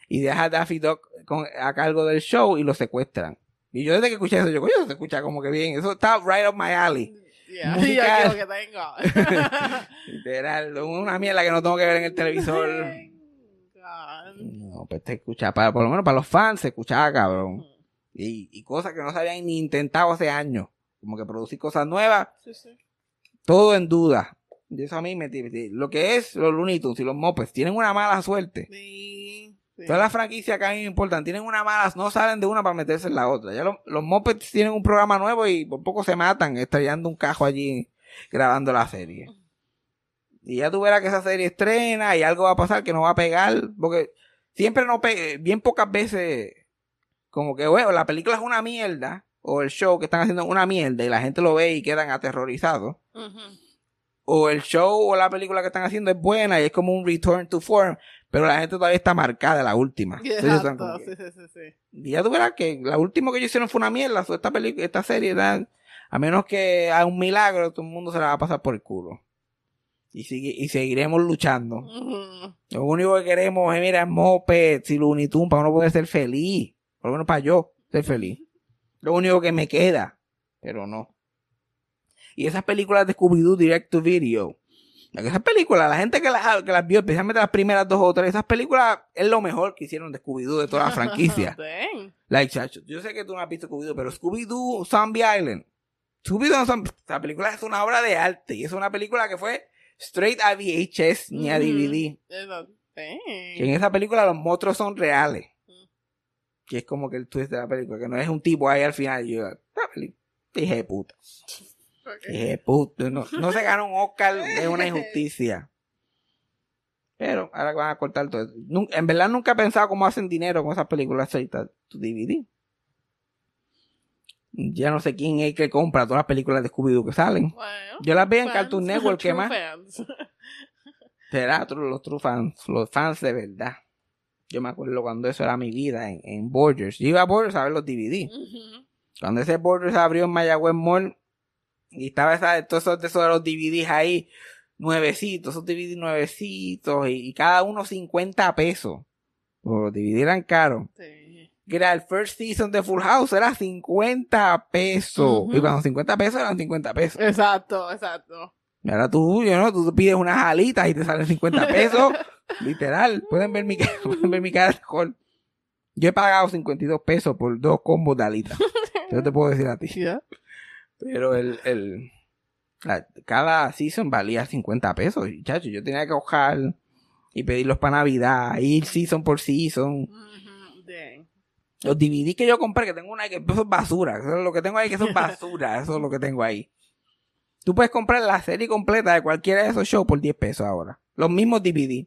Y deja a Daffy Duck con- a cargo del show y lo secuestran. Y yo desde que escuché eso, yo, coño, se escucha como que bien. Eso está right up my alley. Yeah, Musical. yo que tengo. Literal, una mierda que no tengo que ver en el televisor. God. No, pues te escucha, para, por lo menos para los fans se escuchaba, cabrón. Y, y cosas que no se habían ni intentado hace años. Como que producir cosas nuevas, Sí, sí. todo en duda. Y eso a mí me. Lo que es los Looney Tunes y los Mopeds tienen una mala suerte. Sí. Todas las franquicias que a mí me importan tienen una mala, no salen de una para meterse en la otra. Ya los, los tienen un programa nuevo y por poco se matan estrellando un cajo allí grabando la serie. Y ya tú verás que esa serie estrena y algo va a pasar que no va a pegar, porque siempre no pega, bien pocas veces, como que, bueno, la película es una mierda, o el show que están haciendo es una mierda y la gente lo ve y quedan aterrorizados Ujú. o el show o la película que están haciendo es buena y es como un return to form, pero la gente todavía está marcada la última. Exacto, sí, sí, sí, sí. y ya tú verás que la última que ellos hicieron fue una mierda, esta película, esta serie, da- a menos que haga un milagro, todo el mundo se la va a pasar por el culo. Y, sigue, y seguiremos luchando. Ujú. Lo único que queremos es, mira, Mopeds y Looney Tunes para uno poder ser feliz. Por lo menos para yo ser feliz. Lo único que me queda. Pero no. Y esas películas de Scooby-Doo Direct to Video. Esas películas, la gente que las, que las vio, especialmente las primeras dos o tres, esas películas es lo mejor que hicieron de Scooby-Doo de toda la franquicia. Like, chacho, yo sé que tú no has visto Scooby-Doo, pero Scooby-Doo Zombie Island. Scooby-Doo Zombie, esa película es una obra de arte. Y es una película que fue straight a VHS ni a. DVD. Eso, dang. Que en esa película los monstruos son reales. Que es como que el twist de la película, que no es un tipo ahí al final. Y yo, dije de puta. Ok. Dije puta. No, no se gana un Oscar, es una injusticia. Pero ahora van a cortar todo. En verdad nunca he pensado cómo hacen dinero con esas películas tu DVD. Ya no sé quién es que compra todas las películas de Scooby-Doo que salen. Bueno, Yo las veo en Cartoon Network, ¿qué más? Será los true fans, los fans de verdad. Yo me acuerdo cuando eso era mi vida en, en Borders. Yo iba a Borders a ver los DVD. Cuando ese Borders abrió en Mayagüez Mall y estaba esa, todos esos de esos de los DVDs ahí, nuevecitos, esos DVDs nuevecitos y, y cada uno 50 pesos. Porque los DVD eran caros. Sí. Que era el first season de Full House, era 50 pesos. Y cuando 50 pesos eran 50 pesos. Exacto, exacto. Y ahora tú, yo no, tú pides unas alitas y te salen 50 pesos. Literal. Pueden ver mi, pueden ver mi cara de alcohol. Yo he pagado 52 pesos por dos combos de alitas. Yo te puedo decir a ti. Yeah. Pero el, el, la- cada season valía 50 pesos. Chacho, yo tenía que ojar y pedirlos para Navidad, ir season por season. Los DVD que yo compré, que tengo una que eso es basura. Eso es lo que tengo ahí, que eso es basura. Eso es lo que tengo ahí. Tú puedes comprar la serie completa de cualquiera de esos shows por 10 pesos ahora. Los mismos DVD.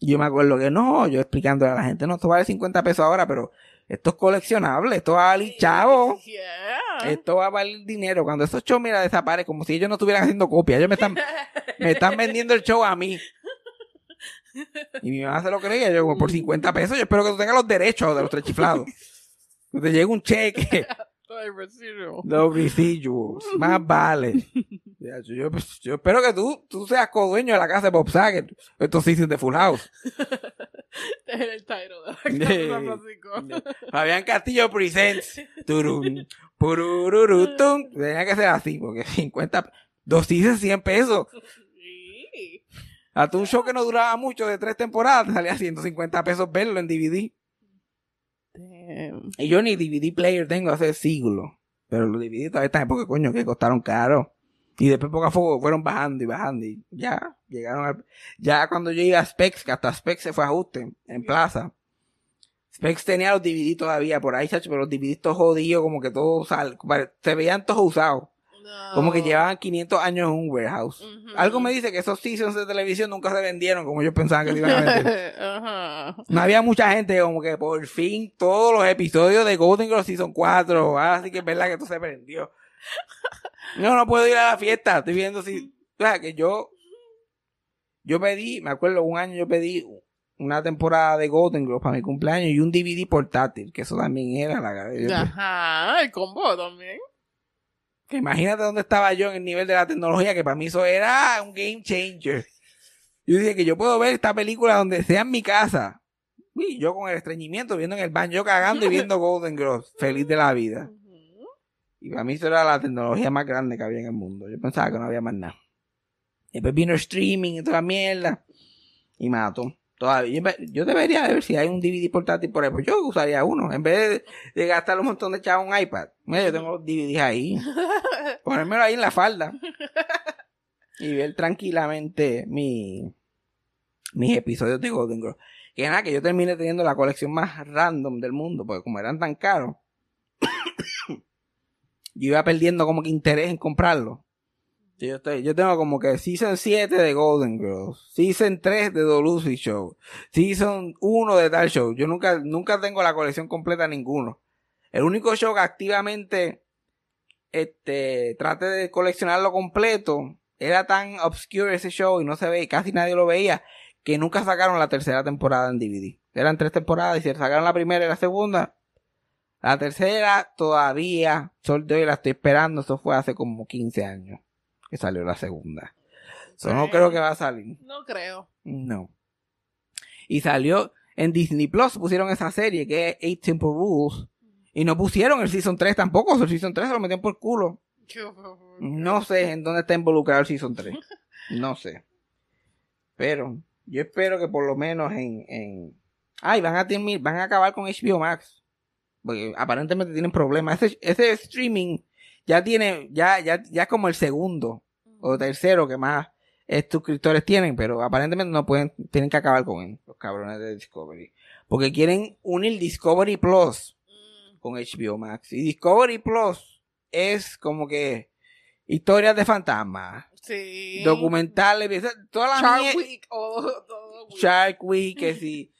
Y Yo me acuerdo que no, yo explicándole a la gente, no, esto vale 50 pesos ahora, pero esto es coleccionable, esto va a valer chavo. Yeah. Esto va a valer dinero. Cuando esos shows, mira, desaparecen, como si ellos no estuvieran haciendo copia. Ellos me están, me están vendiendo el show a mí. Y mi mamá se lo creía. Yo, por 50 pesos, yo espero que tú tengas los derechos de los tres chiflados. Te llegue un cheque. Ay, residual. Los residuals. Más vale. Yo, yo- yo espero que tú, tú seas co-dueño de la casa de Bob Saget. Estos seasons de Full House. Es el title de la Casa Francisco. Fabián Castillo Presents. Turum, purururutum. Tenía que ser así, porque 50, dos seasons 100 pesos. Sí. Hasta un show que no duraba mucho, de tres temporadas, te salía 150 pesos verlo en DVD. Y yo ni DVD player tengo hace siglos. Pero los DVD todavía están porque coño que costaron caro. Y después poco a poco fueron bajando y bajando. Y ya llegaron al... Ya cuando yo iba a Specs, que hasta Specs se fue a ajuste en plaza. Specs tenía los DVD todavía por ahí, pero los DVD todos jodidos, como que todos sal- se veían todos usados. No. Como que llevaban 500 años en un warehouse. Algo me dice que esos seasons de televisión nunca se vendieron como yo pensaba que se iban a vender. Ajá. No había mucha gente como que por fin todos los episodios de Golden Girls Season 4. Ahora sí que es verdad que esto se prendió. No, no puedo ir a la fiesta. Estoy viendo si... O sea, que yo... Yo pedí, me acuerdo, un año yo pedí una temporada de Golden Girls para mi cumpleaños y un DVD portátil, que eso también era la... Ajá, el combo también. Que imagínate dónde estaba yo en el nivel de la tecnología, que para mí eso era un game changer. Yo dije que yo puedo ver esta película donde sea en mi casa. Uy, yo con el estreñimiento, viendo en el baño, yo cagando y viendo Golden Girls, feliz de la vida. Y para mí eso era la tecnología más grande que había en el mundo. Yo pensaba que no había más nada. Después vino el streaming y toda la mierda. Y mató. Todavía, yo, debería ver si hay un DVD portátil por ahí. Pues yo usaría uno. En vez de, de gastar un montón de chavos en un iPad. Mira, yo tengo los DVDs ahí. Ponérmelo ahí en la falda. Y ver tranquilamente mi, mis episodios de Golden Girls. Que nada, que yo terminé teniendo la colección más random del mundo. Porque como eran tan caros. yo iba perdiendo como que interés en comprarlo. Yo, estoy, yo tengo como que Season 7 de Golden Girls, Season 3 de The Lucy Show, Season 1 de tal show. Yo nunca, nunca tengo la colección completa ninguno. El único show que activamente este, trate de coleccionarlo completo era tan obscure ese show y no se ve, casi nadie lo veía, que nunca sacaron la tercera temporada en DVD. Eran tres temporadas y se sacaron la primera y la segunda. La tercera todavía, sol de hoy la estoy esperando, eso fue hace como 15 años que salió la segunda. Eso no creo que va a salir. No creo. No. Y salió en Disney Plus, pusieron esa serie que es Eight Simple Rules. Y no pusieron el Season 3 tampoco, el Season 3 se lo metieron por culo. No sé en dónde está involucrado el Season 3. No sé. Pero yo espero que por lo menos en... en... Ay, van a, termi- van a acabar con HBO Max. Porque aparentemente tienen problemas. Ese, ese streaming ya tiene, ya, ya, ya es como el segundo o tercero que más suscriptores tienen, pero aparentemente no pueden, tienen que acabar con él, los cabrones de Discovery. Porque quieren unir Discovery Plus Mm, con HBO Max. Y Discovery Plus es como que historias de fantasmas, Sí. documentales, esa- toda la Shark Week o todo week. Shark Week, que si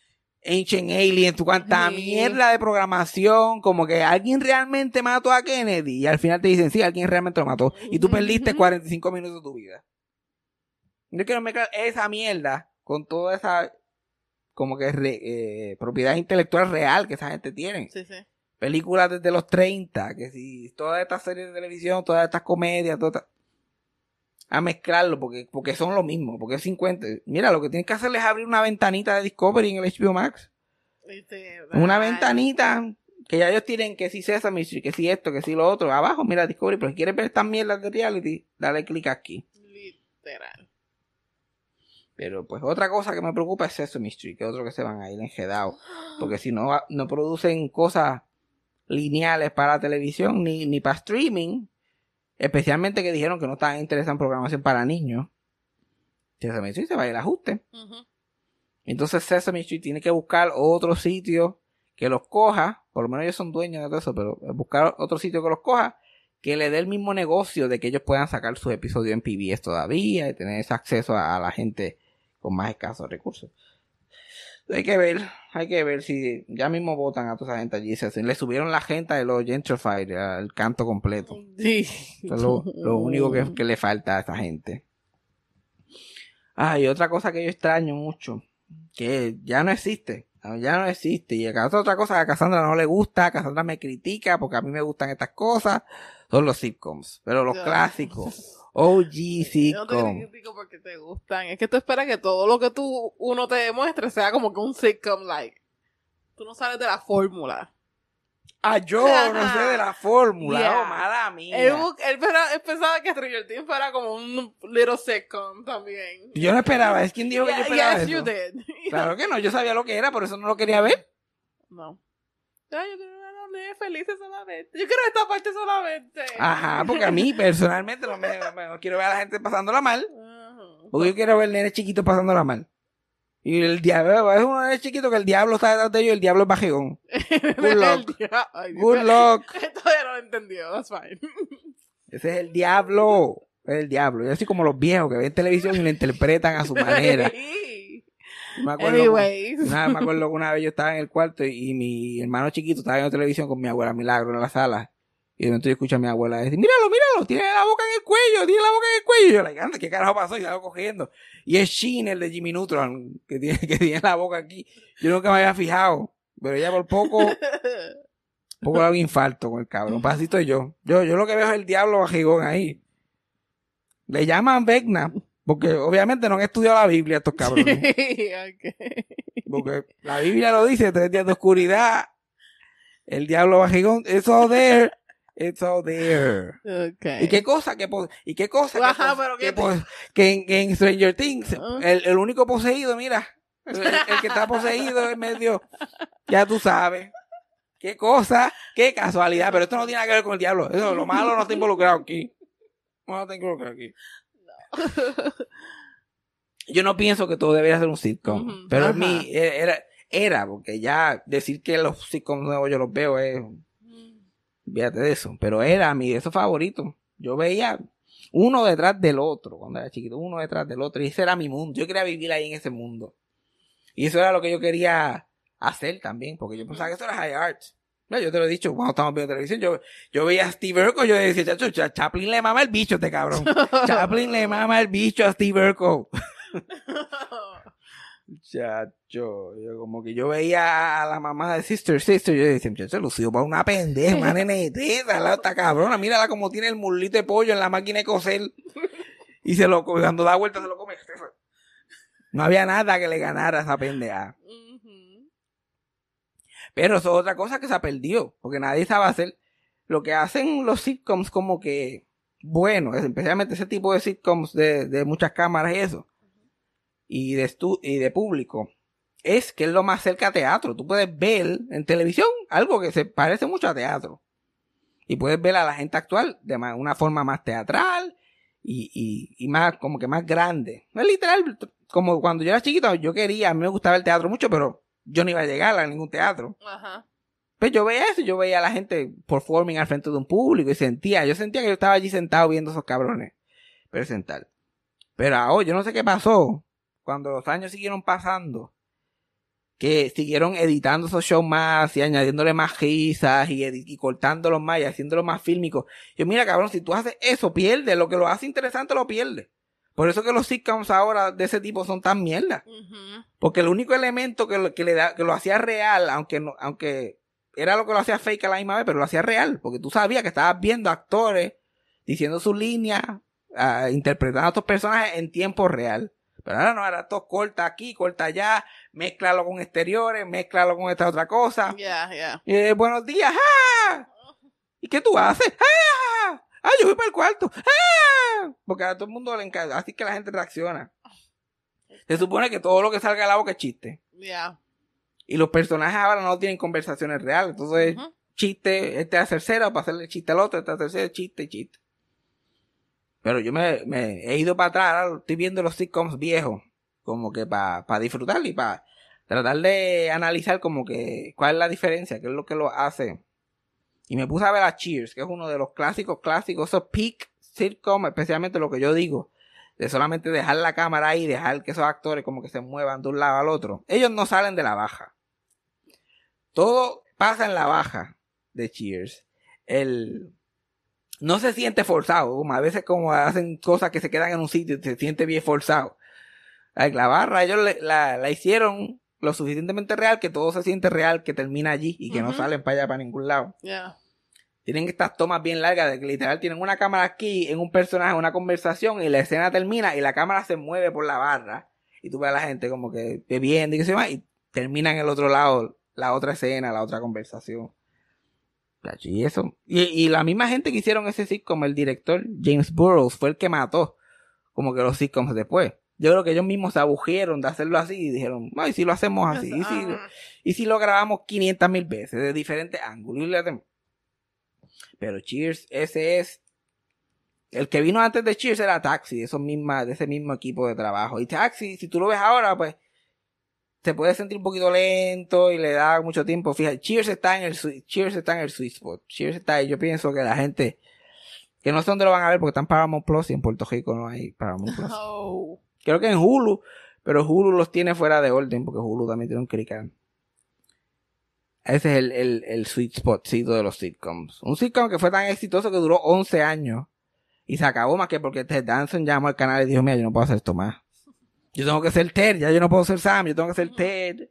Ancient Alien, tu cuanta Sí. mierda de programación, como que alguien realmente mató a Kennedy y al final te dicen, sí, alguien realmente lo mató y tú perdiste 45 minutos de tu vida. Yo quiero mezclar esa mierda con toda esa como que re- eh, propiedad intelectual real que esa gente tiene. Sí, sí. Películas desde los 30, que si todas estas series de televisión, todas estas comedias, todas a mezclarlo porque, porque son lo mismo, porque es 50. Mira, lo que tienes que hacer es abrir una ventanita de Discovery en el HBO Max. Este, Una ventanita que ya ellos tienen que si Sesame Street, que si esto, que si lo otro. Abajo, mira Discovery, pero si quieres ver estas mierdas de reality, dale clic aquí. Literal. Pero pues otra cosa que me preocupa es Sesame Street, que otro que se van a ir enjedados. Porque si no, no producen cosas lineales para la televisión ni, ni para streaming, especialmente que dijeron que no estaban interesados en programación para niños, Sesame Street se va a ir al ajuste. Entonces Sesame Street tiene que buscar otro sitio que los coja, por lo menos ellos son dueños de todo eso, pero buscar otro sitio que los coja, que le dé el mismo negocio de que ellos puedan sacar sus episodios en PBS todavía y tener ese acceso a, a la gente con más escasos recursos. Hay que ver, hay que ver si ya mismo votan a toda esa gente allí. se- Le subieron la gente de los Gentrified, el canto completo. Sí. Eso es lo, lo único que, que le falta a esa gente. Ah, y otra cosa que yo extraño mucho, que ya no existe, ya no existe. Y acá otra cosa que a Cassandra no le gusta, a Cassandra me critica porque a mí me gustan estas cosas, son los sitcoms, pero los clásicos. OG Yo no te sitcom. critico porque te gustan. Es que tú esperas que todo lo que tú uno te demuestre sea como que un sitcom like. Tú no sales de la fórmula. Ah, yo no sé de la fórmula, Yeah. oh, mala mía. Él, él él pensaba que Stranger Things fuera como un little sitcom también. Yo no esperaba, es quien dijo que yo esperaba yes, you did. Claro que no, yo sabía lo que era, por eso no lo quería ver. No. Ay, yo felices solamente. Yo quiero esta parte solamente. Ajá, porque a mí personalmente no me, no me- quiero ver a la gente pasándola mal. Ajá. Porque yo quiero ver nenes chiquitos pasándola mal. Y el diablo, es un nene chiquito que el diablo está detrás de ellos y el diablo es bajegón. Good luck. Ay, Good luck. Todavía no lo entendió, that's fine. Ese es el diablo. Es el diablo. Yo así como los viejos que ven televisión y lo interpretan a su manera. Me acuerdo, Anyways. una me acuerdo que una vez yo estaba en el cuarto y, y mi hermano chiquito estaba viendo televisión con mi abuela Milagro en la sala. Y de momento yo escucho a mi abuela decir, míralo, míralo, tiene la boca en el cuello, tiene la boca en el cuello. Y yo, like, anda, ¿qué carajo pasó? Y salgo cogiendo. Y es Sheen, el de Jimmy Neutron, que tiene, que tiene la boca aquí. Yo nunca me había fijado. Pero ella por poco, poco le hago infarto con el cabrón. Pasito yo. Yo, yo lo que veo es el diablo bajigón ahí. Le llaman Vecna. Porque obviamente no han estudiado la Biblia estos cabrones. Sí, ok. Porque la Biblia lo dice, tres días de oscuridad, el diablo bajigón, it's all there, it's all there. Ok. ¿Y qué cosa que po- y qué cosa que, Ajá, po- pero que ¿qué que en, que en Stranger Things el, el único poseído, mira, el, el que está poseído es medio, ya tú sabes. Qué cosa, qué casualidad, pero esto no tiene nada que ver con el diablo. Eso, lo malo no está involucrado aquí. No está involucrado aquí. Yo no pienso que todo debería ser un sitcom, pero ajá. en mí era, era, porque ya decir que los sitcoms nuevos yo los veo es, fíjate de eso, pero era mi de esos favoritos. Yo veía uno detrás del otro cuando era chiquito, uno detrás del otro, y ese era mi mundo. Yo quería vivir ahí en ese mundo. Y eso era lo que yo quería hacer también, porque yo pensaba que eso era high art. No, yo te lo he dicho cuando estábamos viendo televisión. Yo, yo veía a Steve Urkel, yo decía, chacho, Cha- Chaplin le mama el bicho a este cabrón. Chaplin le mama el bicho a Steve Urkel. Chacho, yo como que yo veía a la mamá de Sister Sister, yo decía, muchacho, lucido para una pendeja, una nenetita, la otra cabrona, mírala como tiene el mulito de pollo en la máquina de coser. Y se lo, cuando da vuelta se lo come. No había nada que le ganara a esa pendeja. Pero eso es otra cosa que se ha perdido, porque nadie sabe hacer lo que hacen los sitcoms como que, bueno, es- especialmente ese tipo de sitcoms de, de muchas cámaras y eso, y de, estu- y de público, es que es lo más cerca a teatro. Tú puedes ver en televisión algo que se parece mucho a teatro. Y puedes ver a la gente actual de una forma más teatral y, y, y más, como que más grande. No es literal, como cuando yo era chiquito, yo quería, a mí me gustaba el teatro mucho, pero yo no iba a llegar a ningún teatro. Ajá. Pues yo veía eso, yo veía a la gente performing al frente de un público y sentía, yo sentía que yo estaba allí sentado viendo a esos cabrones presentar. Pero ahora, yo no sé qué pasó cuando los años siguieron pasando, que siguieron editando esos shows más y añadiéndole más risas y, y cortándolos más y haciéndolos más fílmicos. Yo, mira, cabrón, si tú haces eso, pierdes. Lo que lo hace interesante lo pierdes. Por eso que los sitcoms ahora de ese tipo son tan mierda. Porque el único elemento que lo, que le da, que lo hacía real, aunque no, aunque era lo que lo hacía fake a la misma vez, pero lo hacía real, porque tú sabías que estabas viendo actores diciendo sus líneas, ah, interpretando a estos personajes en tiempo real. Pero ahora no, ahora todo corta aquí, corta allá, mézclalo con exteriores, mézclalo con esta otra cosa. Ya, ya. Eh, buenos días, ¡ah! ¿Y qué tú haces? ¡Ah! ¡Ah, yo voy para el cuarto! ¡Ah! Porque a todo el mundo le encanta, así que la gente reacciona. Se supone que todo lo que salga de la boca es chiste. Ya. Y los personajes ahora no tienen conversaciones reales. Entonces, chiste, este hacer cero para hacerle chiste al otro, este hacer chiste, chiste. Pero yo me, me he ido para atrás, ahora estoy viendo los sitcoms viejos, como que para disfrutar y para tratar de analizar como que cuál es la diferencia, qué es lo que lo hace. Y me puse a ver a Cheers, que es uno de los clásicos clásicos, esos peak sitcom, especialmente lo que yo digo, de solamente dejar la cámara ahí, dejar que esos actores como que se muevan de un lado al otro. Ellos no salen de la baja. Todo pasa en la baja de Cheers. El no se siente forzado, como a veces como hacen cosas que se quedan en un sitio y se siente bien forzado. La barra ellos le- la, la hicieron lo suficientemente real que todo se siente real, que termina allí y que no salen para allá para ningún lado. Tienen estas tomas bien largas de que literal tienen una cámara aquí en un personaje, una conversación y la escena termina y la cámara se mueve por la barra y tú ves a la gente como que bebiendo y que se va y termina en el otro lado la otra escena, la otra conversación. Y eso. Y, y la misma gente que hicieron ese sitcom, el director James Burroughs, fue el que mató como que los sitcoms después. Yo creo que ellos mismos se aburrieron de hacerlo así y dijeron, no, y si lo hacemos así, y si, y si lo grabamos 500 mil veces de diferentes ángulos. y Pero Cheers, ese es. El que vino antes de Cheers era Taxi, esos misma, de ese mismo equipo de trabajo. Y Taxi, si tú lo ves ahora, pues se puede sentir un poquito lento y le da mucho tiempo. Fíjate, Cheers está en el Cheers está en el sweet spot. Cheers está ahí. Yo pienso que la gente que no sé dónde lo van a ver porque están Paramount Plus y en Puerto Rico no hay Paramount Plus. Oh. Creo que en Hulu, pero Hulu los tiene fuera de orden porque Hulu también tiene un crican. Ese es el, el, el sweet spotcito de los sitcoms. Un sitcom que fue tan exitoso que duró 11 años y se acabó más que porque Ted Danson llamó al canal y dijo, mira, yo no puedo hacer esto más. Yo tengo que ser Ted, ya yo no puedo ser Sam, yo tengo que ser Ted.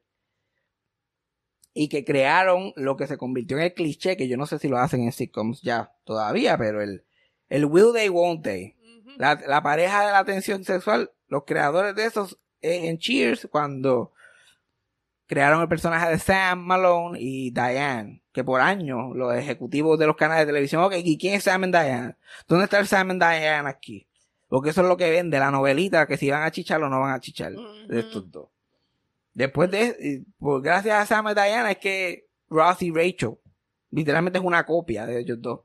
Y que crearon lo que se convirtió en el cliché, que yo no sé si lo hacen en sitcoms ya todavía, pero el, el will they, won't they. La, la pareja de la tensión sexual, los creadores de esos en Cheers, cuando crearon el personaje de Sam Malone y Diane, que por años los ejecutivos de los canales de televisión, ok, ¿y quién es Sam y Diane? ¿Dónde está el Sam y Diane aquí? Porque eso es lo que vende la novelita, que si van a chichar o no van a chichar de estos dos. Después de, por gracias a Sam y Diane es que Ross y Rachel, literalmente es una copia de ellos dos.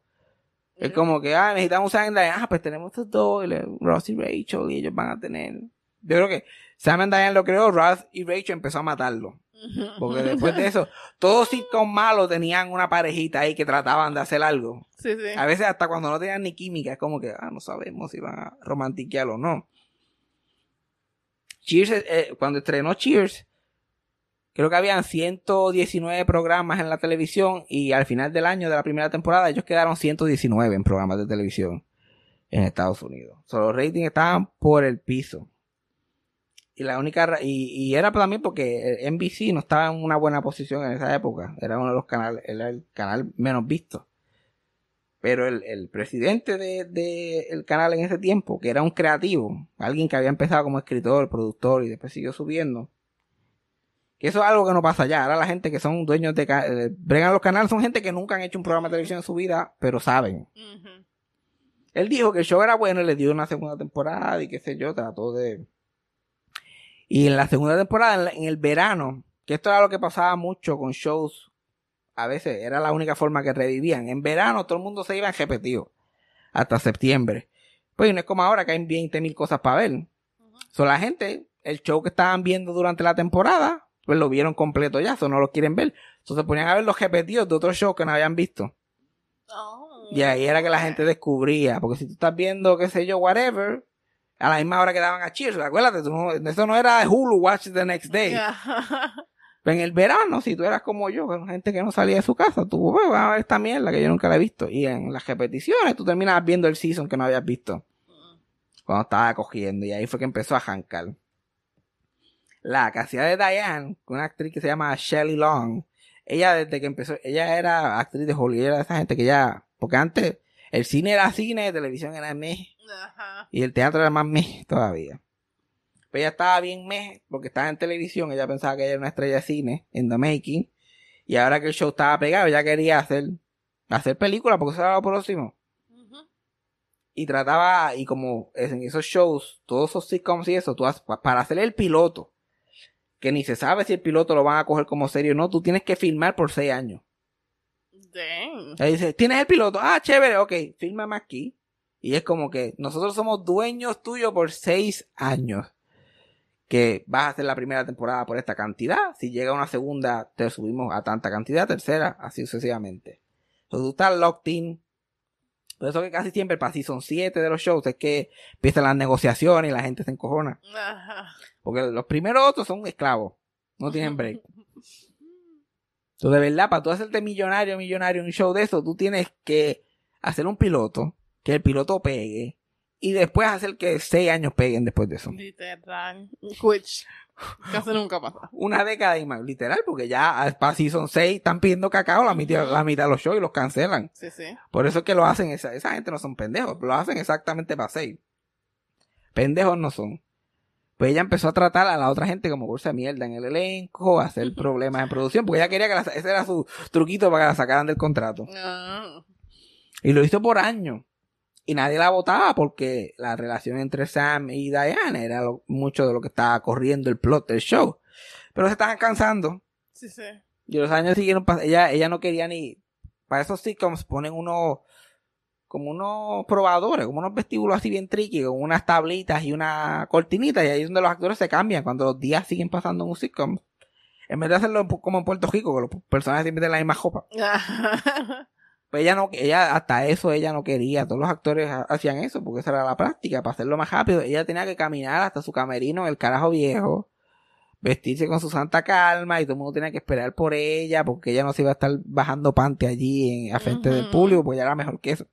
Es como que, ah, necesitamos Sam y Diane, ah, pues tenemos estos dos, Ross y Rachel, y ellos van a tener. Yo creo que Sam y Diane lo creó, Ross y Rachel empezó a matarlo. Porque después de eso, todos sitcom malos tenían una parejita ahí que trataban de hacer algo. Sí, sí. A veces hasta cuando no tenían ni química, es como que, ah, no sabemos si van a romantiquear o no. Cheers, eh, cuando estrenó Cheers, creo que habían 119 programas en la televisión y al final del año de la primera temporada ellos quedaron 119 en programas de televisión en Estados Unidos. Solo los ratings estaban por el piso. Y la única y, y era también porque el NBC no estaba en una buena posición en esa época. Era uno de los canales, era el canal menos visto. Pero el, el presidente de, de el canal en ese tiempo, que era un creativo, alguien que había empezado como escritor, productor y después siguió subiendo. Que eso es algo que no pasa allá. Ahora la gente que son dueños de, ca- eh, bregan los canales son gente que nunca han hecho un programa de televisión en su vida, pero saben. Él dijo que el show era bueno y le dio una segunda temporada y qué sé yo, trató de... Y en la segunda temporada, en, la- en el verano, que esto era lo que pasaba mucho con shows, a veces era la única forma que revivían. En verano todo el mundo se iba en repetido, hasta septiembre. Pues no es como ahora que hay 20 mil cosas para ver. So, la gente, el show que estaban viendo durante la temporada, pues lo vieron completo ya, eso no lo quieren ver. Entonces se ponían a ver los repetidos de otros shows que no habían visto. Oh. Y ahí era que la gente descubría, porque si tú estás viendo, qué sé yo, whatever, a la misma hora que daban a Cheers, acuérdate, no- eso no era Hulu Watch the Next Day. Pero en el verano, si tú eras como yo, con gente que no salía de su casa, tú "Pues, vas a ver esta mierda que yo nunca la he visto. Y en las repeticiones, tú terminabas viendo el season que no habías visto. Cuando estaba cogiendo, y ahí fue que empezó a jancar. La hacía de Diane, una actriz que se llama Shelley Long, ella desde que empezó, ella era actriz de Hollywood, era de esa gente que ya, porque antes el cine era cine, televisión era meh, Ajá. y el teatro era más meh todavía. Pero ella estaba bien meh, porque estaba en televisión, ella pensaba que ella era una estrella de cine, en The Making, y ahora que el show estaba pegado, ella quería hacer, hacer película, porque eso era lo próximo. Y trataba, y como en esos shows, todos esos sitcoms y eso, tú has- para hacer el piloto, que ni se sabe si el piloto lo van a coger como serio o no, tú tienes que filmar por seis años. Dang. Ahí dice, ¿tienes el piloto? Ah, chévere, ok, fírmame aquí. Y es como que nosotros somos dueños tuyos por seis años. Que vas a hacer la primera temporada por esta cantidad. Si llega una segunda, te subimos a tanta cantidad, tercera, así sucesivamente. Entonces tú estás locked in. Por eso que casi siempre para son 7 de los shows es que empiezan las negociaciones y la gente se encojona. Ajá. Porque los primeros otros son esclavos. No tienen break. Entonces, de verdad, para tú hacerte millonario, millonario un show de eso, tú tienes que hacer un piloto, que el piloto pegue, y después hacer que seis años peguen después de eso. Literal. Which casi nunca pasa. Una década y más, literal, porque ya para son seis están pidiendo cacao la mitad, la mitad de los shows y los cancelan. Sí, sí. Por eso es que lo hacen, esa, esa gente no son pendejos, lo hacen exactamente para seis. Pendejos no son. Pues ella empezó a tratar a la otra gente como bolsa de mierda en el elenco, a hacer problemas en producción, porque ella quería que la- ese era su truquito para que la sacaran del contrato. Y lo hizo por años. Y nadie la votaba porque la relación entre Sam y Diane era lo- mucho de lo que estaba corriendo el plot del show. Pero se estaban cansando. Sí, sí. Y los años siguieron ella, ella no quería ni. Para esos sitcoms ponen unos. Como unos probadores, como unos vestíbulos así bien tricky, con unas tablitas y una cortinita. Y ahí es donde los actores se cambian cuando los días siguen pasando en un sitcom. En vez de hacerlo como en Puerto Rico, que los personajes siempre tienen la misma. Ajá. Pues ella no, ella, hasta eso ella no quería. Todos los actores ha- hacían eso, porque esa era la práctica, para hacerlo más rápido. Ella tenía que caminar hasta su camerino en el carajo viejo, vestirse con su santa calma, y todo el mundo tenía que esperar por ella, porque ella no se iba a estar bajando pante allí en, a frente del público, pues ella era mejor que eso.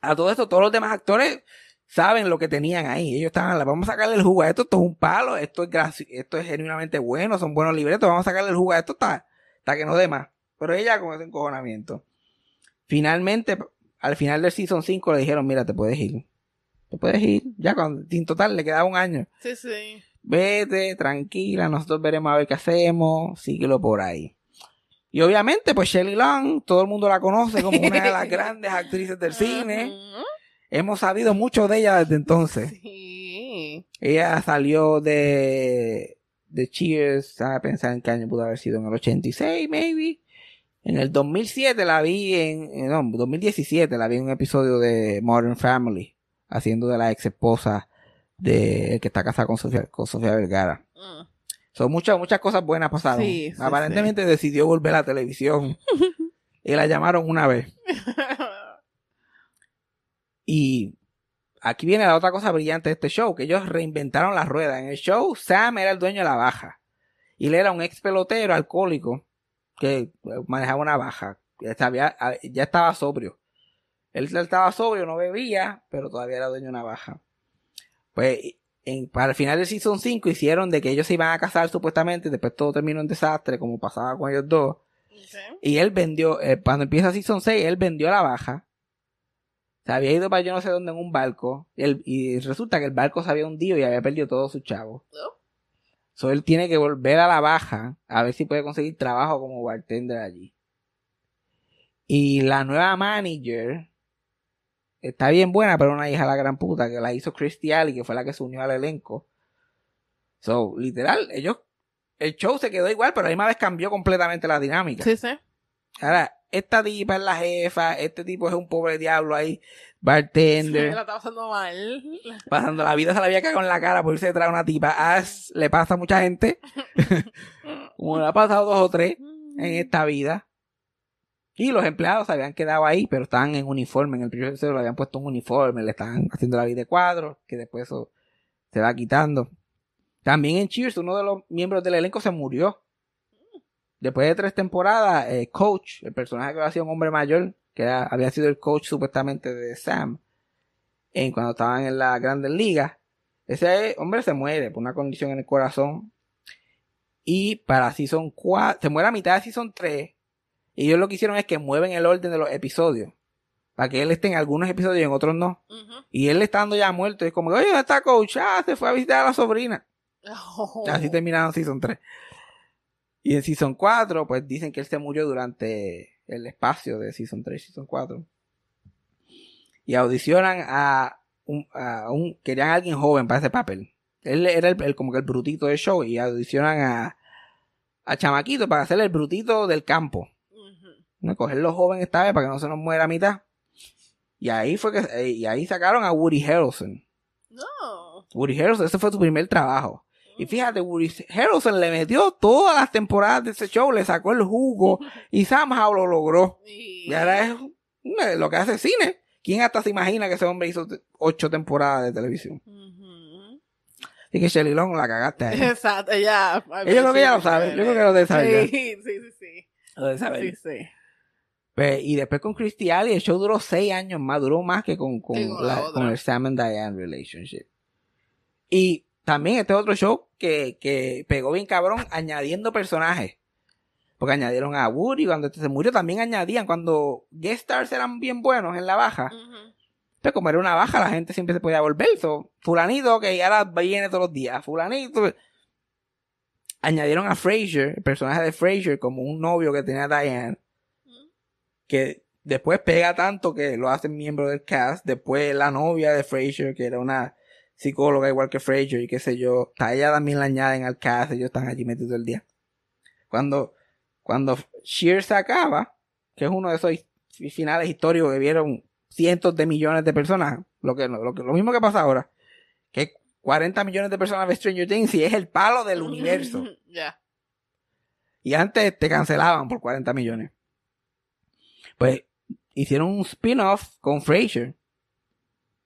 A todo esto, todos los demás actores saben lo que tenían ahí. Ellos estaban, vamos a sacarle el jugo a esto, esto es un palo, esto es esto es genuinamente bueno, son buenos libretos, vamos a sacarle el jugo a esto hasta, hasta que no dé más. Pero ella con ese encojonamiento. Finalmente, al final del season 5 le dijeron, mira, te puedes ir. Te puedes ir. Ya cuando, en total le quedaba un año. Sí, sí. Vete, tranquila, nosotros veremos a ver qué hacemos, síguelo por ahí. Y obviamente, pues Shelley Long, todo el mundo la conoce como una de las grandes actrices del cine. Hemos sabido mucho de ella desde entonces. Sí. Ella salió de, de Cheers, a pensar en qué año pudo haber sido, en el 86, maybe. En el 2007 la vi en, en- no, 2017 la vi en un episodio de Modern Family, haciendo de la ex esposa de el que está casada con Sofía, con Sofía Vergara. Mm. Son muchas, muchas cosas buenas pasaron. Sí, sí, Aparentemente decidió volver a la televisión. y la llamaron una vez. Y aquí viene la otra cosa brillante de este show, que ellos reinventaron la rueda. En el show, Sam era el dueño de la baja. Y él era un ex pelotero alcohólico que eh, manejaba una baja. Ya estaba, ya estaba sobrio. Él estaba sobrio, no bebía, pero todavía era dueño de una baja. Pues en- para el final del Season 5 hicieron de que ellos se iban a casar supuestamente, después todo terminó en desastre, como pasaba con ellos dos. Y él vendió, eh, cuando empieza Season 6, él vendió la baja. Se había ido para yo no sé dónde en un barco. Y, él- y resulta que el barco se había hundido y había perdido todos sus chavos. Oh. So él tiene que volver a la baja a ver si puede conseguir trabajo como bartender allí. Y la nueva manager está bien buena, pero una hija de la gran puta que la hizo Christy Alley, que fue la que se unió al elenco. So, literal, ellos, el show se quedó igual, pero a la misma vez cambió completamente la dinámica. Sí, sí. Ahora, esta tipa es la jefa, este tipo es un pobre diablo ahí, Sí, bartender, la está pasando mal. pasando la vida se la había cagado en la cara por irse detrás de una tipa. Le pasa a mucha gente, como le ha pasado dos o tres en esta vida. Y los empleados se habían quedado ahí, pero estaban en uniforme. En el primer episodio le habían puesto un uniforme, le estaban haciendo la vida de cuadros, que después eso se va quitando. También en Cheers, uno de los miembros del elenco se murió. Después de tres temporadas, eh, Coach, el personaje que había sido un hombre mayor, que había sido el coach supuestamente de Sam, en cuando estaban en la Grandes Ligas, ese hombre se muere por una condición en el corazón. Y para Season 4, se muere a mitad de Season 3. Y ellos lo que hicieron es que mueven el orden de los episodios. Para que él esté en algunos episodios y en otros no. Y él estando ya muerto, es como, oye, ¿dónde está coach? Ah, se fue a visitar a la sobrina. Oh. Así terminaron Season 3. Y en Season 4, pues dicen que él se murió durante el espacio de Season 3 y Season 4. Y audicionan a un, a un- Querían a alguien joven para ese papel. Él era el, el- como que el brutito del show. Y audicionan a. A Chamaquito para hacer el brutito del campo. ¿No? Coger los jóvenes esta vez para que no se nos muera a mitad. Y ahí fue que. eh, Y ahí sacaron a Woody Harrelson. No. Woody Harrelson, ese fue su primer trabajo. Y fíjate, Woody Harrelson le metió todas las temporadas de ese show, le sacó el jugo y somehow lo logró. Y... Ahora es eh, lo que hace cine. ¿Quién hasta se imagina que ese hombre hizo ocho temporadas de televisión? Ujú. Así que Shelly Long la cagaste ahí. Exacto, ella. Yo creo que ella lo sabe, yo creo que lo debe saber Sí, sí, sí, sí. Lo de saber. Sí, sí. Pues, y después con Christy Alley, el show duró seis años más, duró más que con, con, Sí, con la la- otra. con el Sam and Diane relationship. Y también este otro show que, que pegó bien cabrón añadiendo personajes. Porque añadieron a Woody cuando este se murió, también añadían cuando guest stars eran bien buenos en la baja. Pues como era una baja, la gente siempre se podía volver. So, fulanito que ahora viene todos los días. Fulanito. Añadieron a Fraser, el personaje de Fraser, como un novio que tenía Diane. Que después pega tanto que lo hacen miembro del cast. Después la novia de Fraser, que era una psicóloga igual que Fraser y qué sé yo. A ella también la añaden al cast. Ellos están allí metidos el día. Cuando, cuando Sheer se acaba, que es uno de esos finales históricos que vieron cientos de millones de personas, lo que, lo, que, lo mismo que pasa ahora, que 40 millones de personas de Stranger Things y es el palo del universo. Ya. Y antes te cancelaban por 40 millones. Pues hicieron un spin-off con Frasier.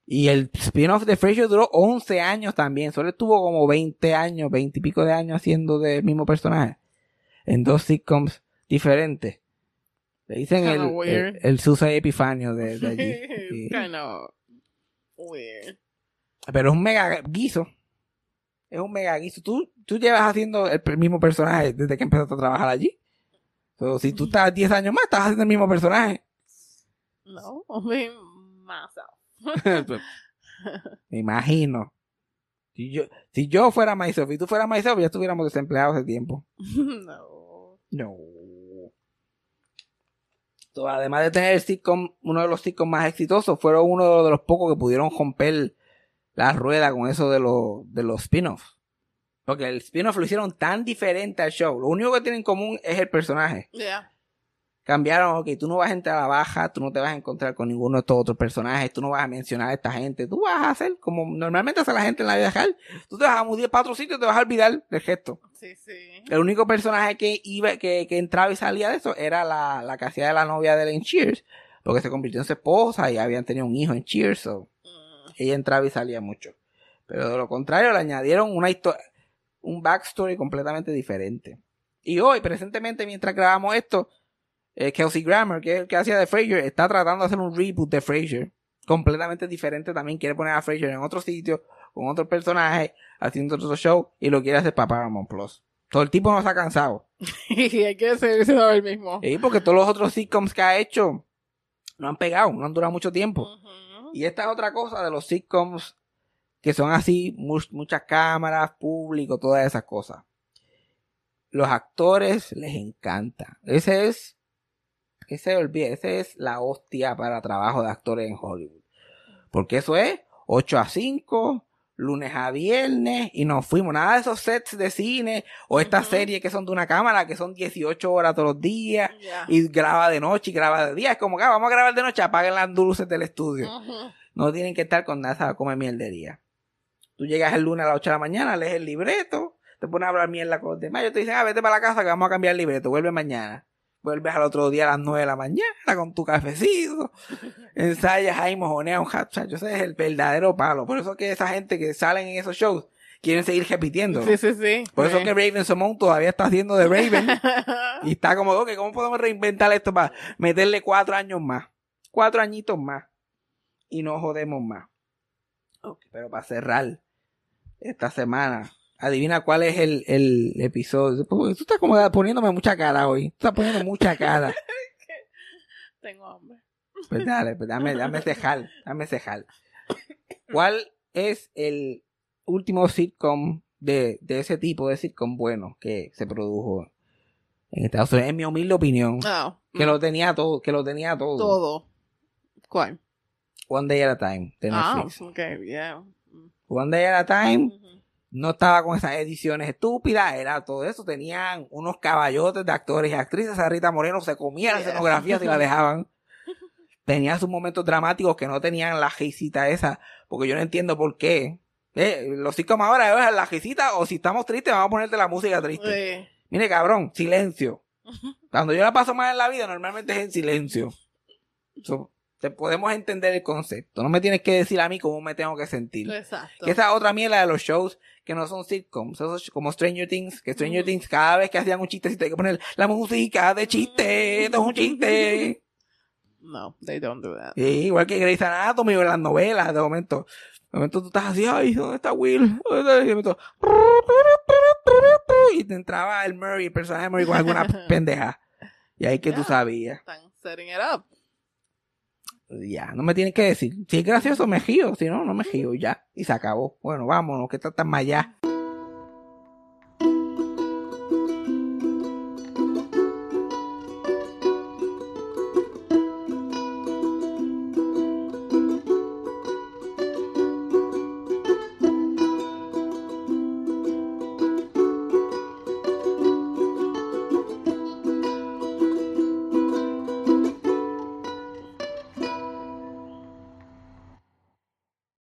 Y el spin-off de Frasier duró 11 años también. Solo estuvo como 20 años, 20 y pico de años haciendo del mismo personaje. En dos sitcoms diferentes. Le dicen el, el, el Susa Epifanio de, de allí. Weird. Pero es un mega guiso. Es un mega guiso. Tú, tú llevas haciendo el mismo personaje desde que empezaste a trabajar allí. So, si tú estás 10 años más, estás haciendo el mismo personaje. No, me imagino. Si yo, si yo fuera myself y tú fueras myself, ya estuviéramos desempleados hace tiempo. no. No. Además de tener el sitcom, uno de los sitcoms más exitosos, fueron uno de los pocos que pudieron romper la rueda con eso de, los de los spin-offs. Porque el spin-off lo hicieron tan diferente al show. Lo único que tienen en común es el personaje. Yeah. Cambiaron, ok, tú no vas a entrar a la baja, tú no te vas a encontrar con ninguno de estos otros personajes, tú no vas a mencionar a esta gente, tú vas a hacer como normalmente hace la gente en la vida real. Tú te vas a mudar para otro sitio y te vas a olvidar del gesto. Sí, sí. El único personaje que iba, que, que entraba y salía de eso era la, la que hacía de la novia de él en Cheers, porque se convirtió en su esposa y habían tenido un hijo en Cheers, so Mm. ella entraba y salía mucho. Pero de lo contrario, le añadieron una historia, un backstory completamente diferente. Y hoy, presentemente, mientras grabamos esto, eh, Kelsey Grammer, que es el que hacía de Frasier, está tratando de hacer un reboot de Frasier. Completamente diferente también. Quiere poner a Frasier en otro sitio, con otro personaje, haciendo otro show, y lo quiere hacer para Paramount Plus. Todo el tipo no se ha cansado. Y hay que seguir siendo el mismo. Sí, porque todos los otros sitcoms que ha hecho no han pegado, no han durado mucho tiempo. Y esta es otra cosa de los sitcoms que son así, mu- muchas cámaras, público, todas esas cosas. Los actores les encanta. Ese es, que se olvide, ese es la hostia para trabajo de actores en Hollywood. Porque eso es 8 a 5, lunes a viernes, y nos fuimos. Nada de esos sets de cine o estas series que son de una cámara, que son 18 horas todos los días y graba de noche y graba de día. Es como que ah, vamos a grabar de noche, apaguen las luces del estudio. No tienen que estar con nada a comer mierdería. Tú llegas el lunes a las 8 de la mañana, lees el libreto, te pones a hablar mierda con los demás. Ellos te dicen, ah, vete para la casa que vamos a cambiar el libreto, vuelve mañana. Vuelves al otro día a las 9 de la mañana con tu cafecito. Ensayas ahí, mojoneas un hat. Yo sé, es el verdadero palo. Por eso que esa gente que salen en esos shows quieren seguir repitiendo. Sí, sí, sí. Por eso Sí. que Raven Simone todavía está haciendo de Raven. Y está como, ok, ¿cómo podemos reinventar esto para meterle cuatro años más? Cuatro añitos más. Y no jodemos más. Ok, Pero para cerrar esta semana, adivina cuál es el, el episodio. Tú estás como poniéndome mucha cara hoy. Tú estás poniendo mucha cara. Tengo hambre. Pues dale, pues dame, dame cejar, dame. ¿Cuál es el último sitcom de, de ese tipo de sitcom bueno que se produjo en Estados Unidos? En mi humilde opinión. Ah, Que lo tenía todo, que lo tenía todo. todo. ¿Cuál? One Day at a Time de Ah, Netflix. ok, yeah. One Day at a Time no estaba con esas ediciones estúpidas, era todo eso. Tenían unos caballotes de actores y actrices. A Rita Moreno se comía la escenografía si la dejaban. Tenía sus momentos dramáticos que no tenían la risita esa, porque yo no entiendo por qué. Eh, los sitcoms ahora es la risita o si estamos tristes vamos a ponerte la música triste. Mire cabrón, silencio. Cuando yo la paso mal en la vida normalmente es en silencio. So, te podemos entender el concepto. No me tienes que decir a mí cómo me tengo que sentir. Exacto. Que esa otra mierda de los shows que no son sitcoms, esos como Stranger Things, que Stranger Ujú. Things cada vez que hacían un chistecito hay que poner la música de chiste, esto es un chiste. No, they don't do that. Sí, igual que Grey's Anatomy o las novelas, de momento. De momento tú estás así, ay, ¿dónde está Will? Y de momento, y te entraba el Murray, el personaje de Murray con alguna pendeja. Y ahí que tú Ya. sabías. Están setting it up. Ya, no me tienes que decir. Si es gracioso, me gío. Si no, no me gío. Ya. Y se acabó. Bueno, vámonos, que está tan allá.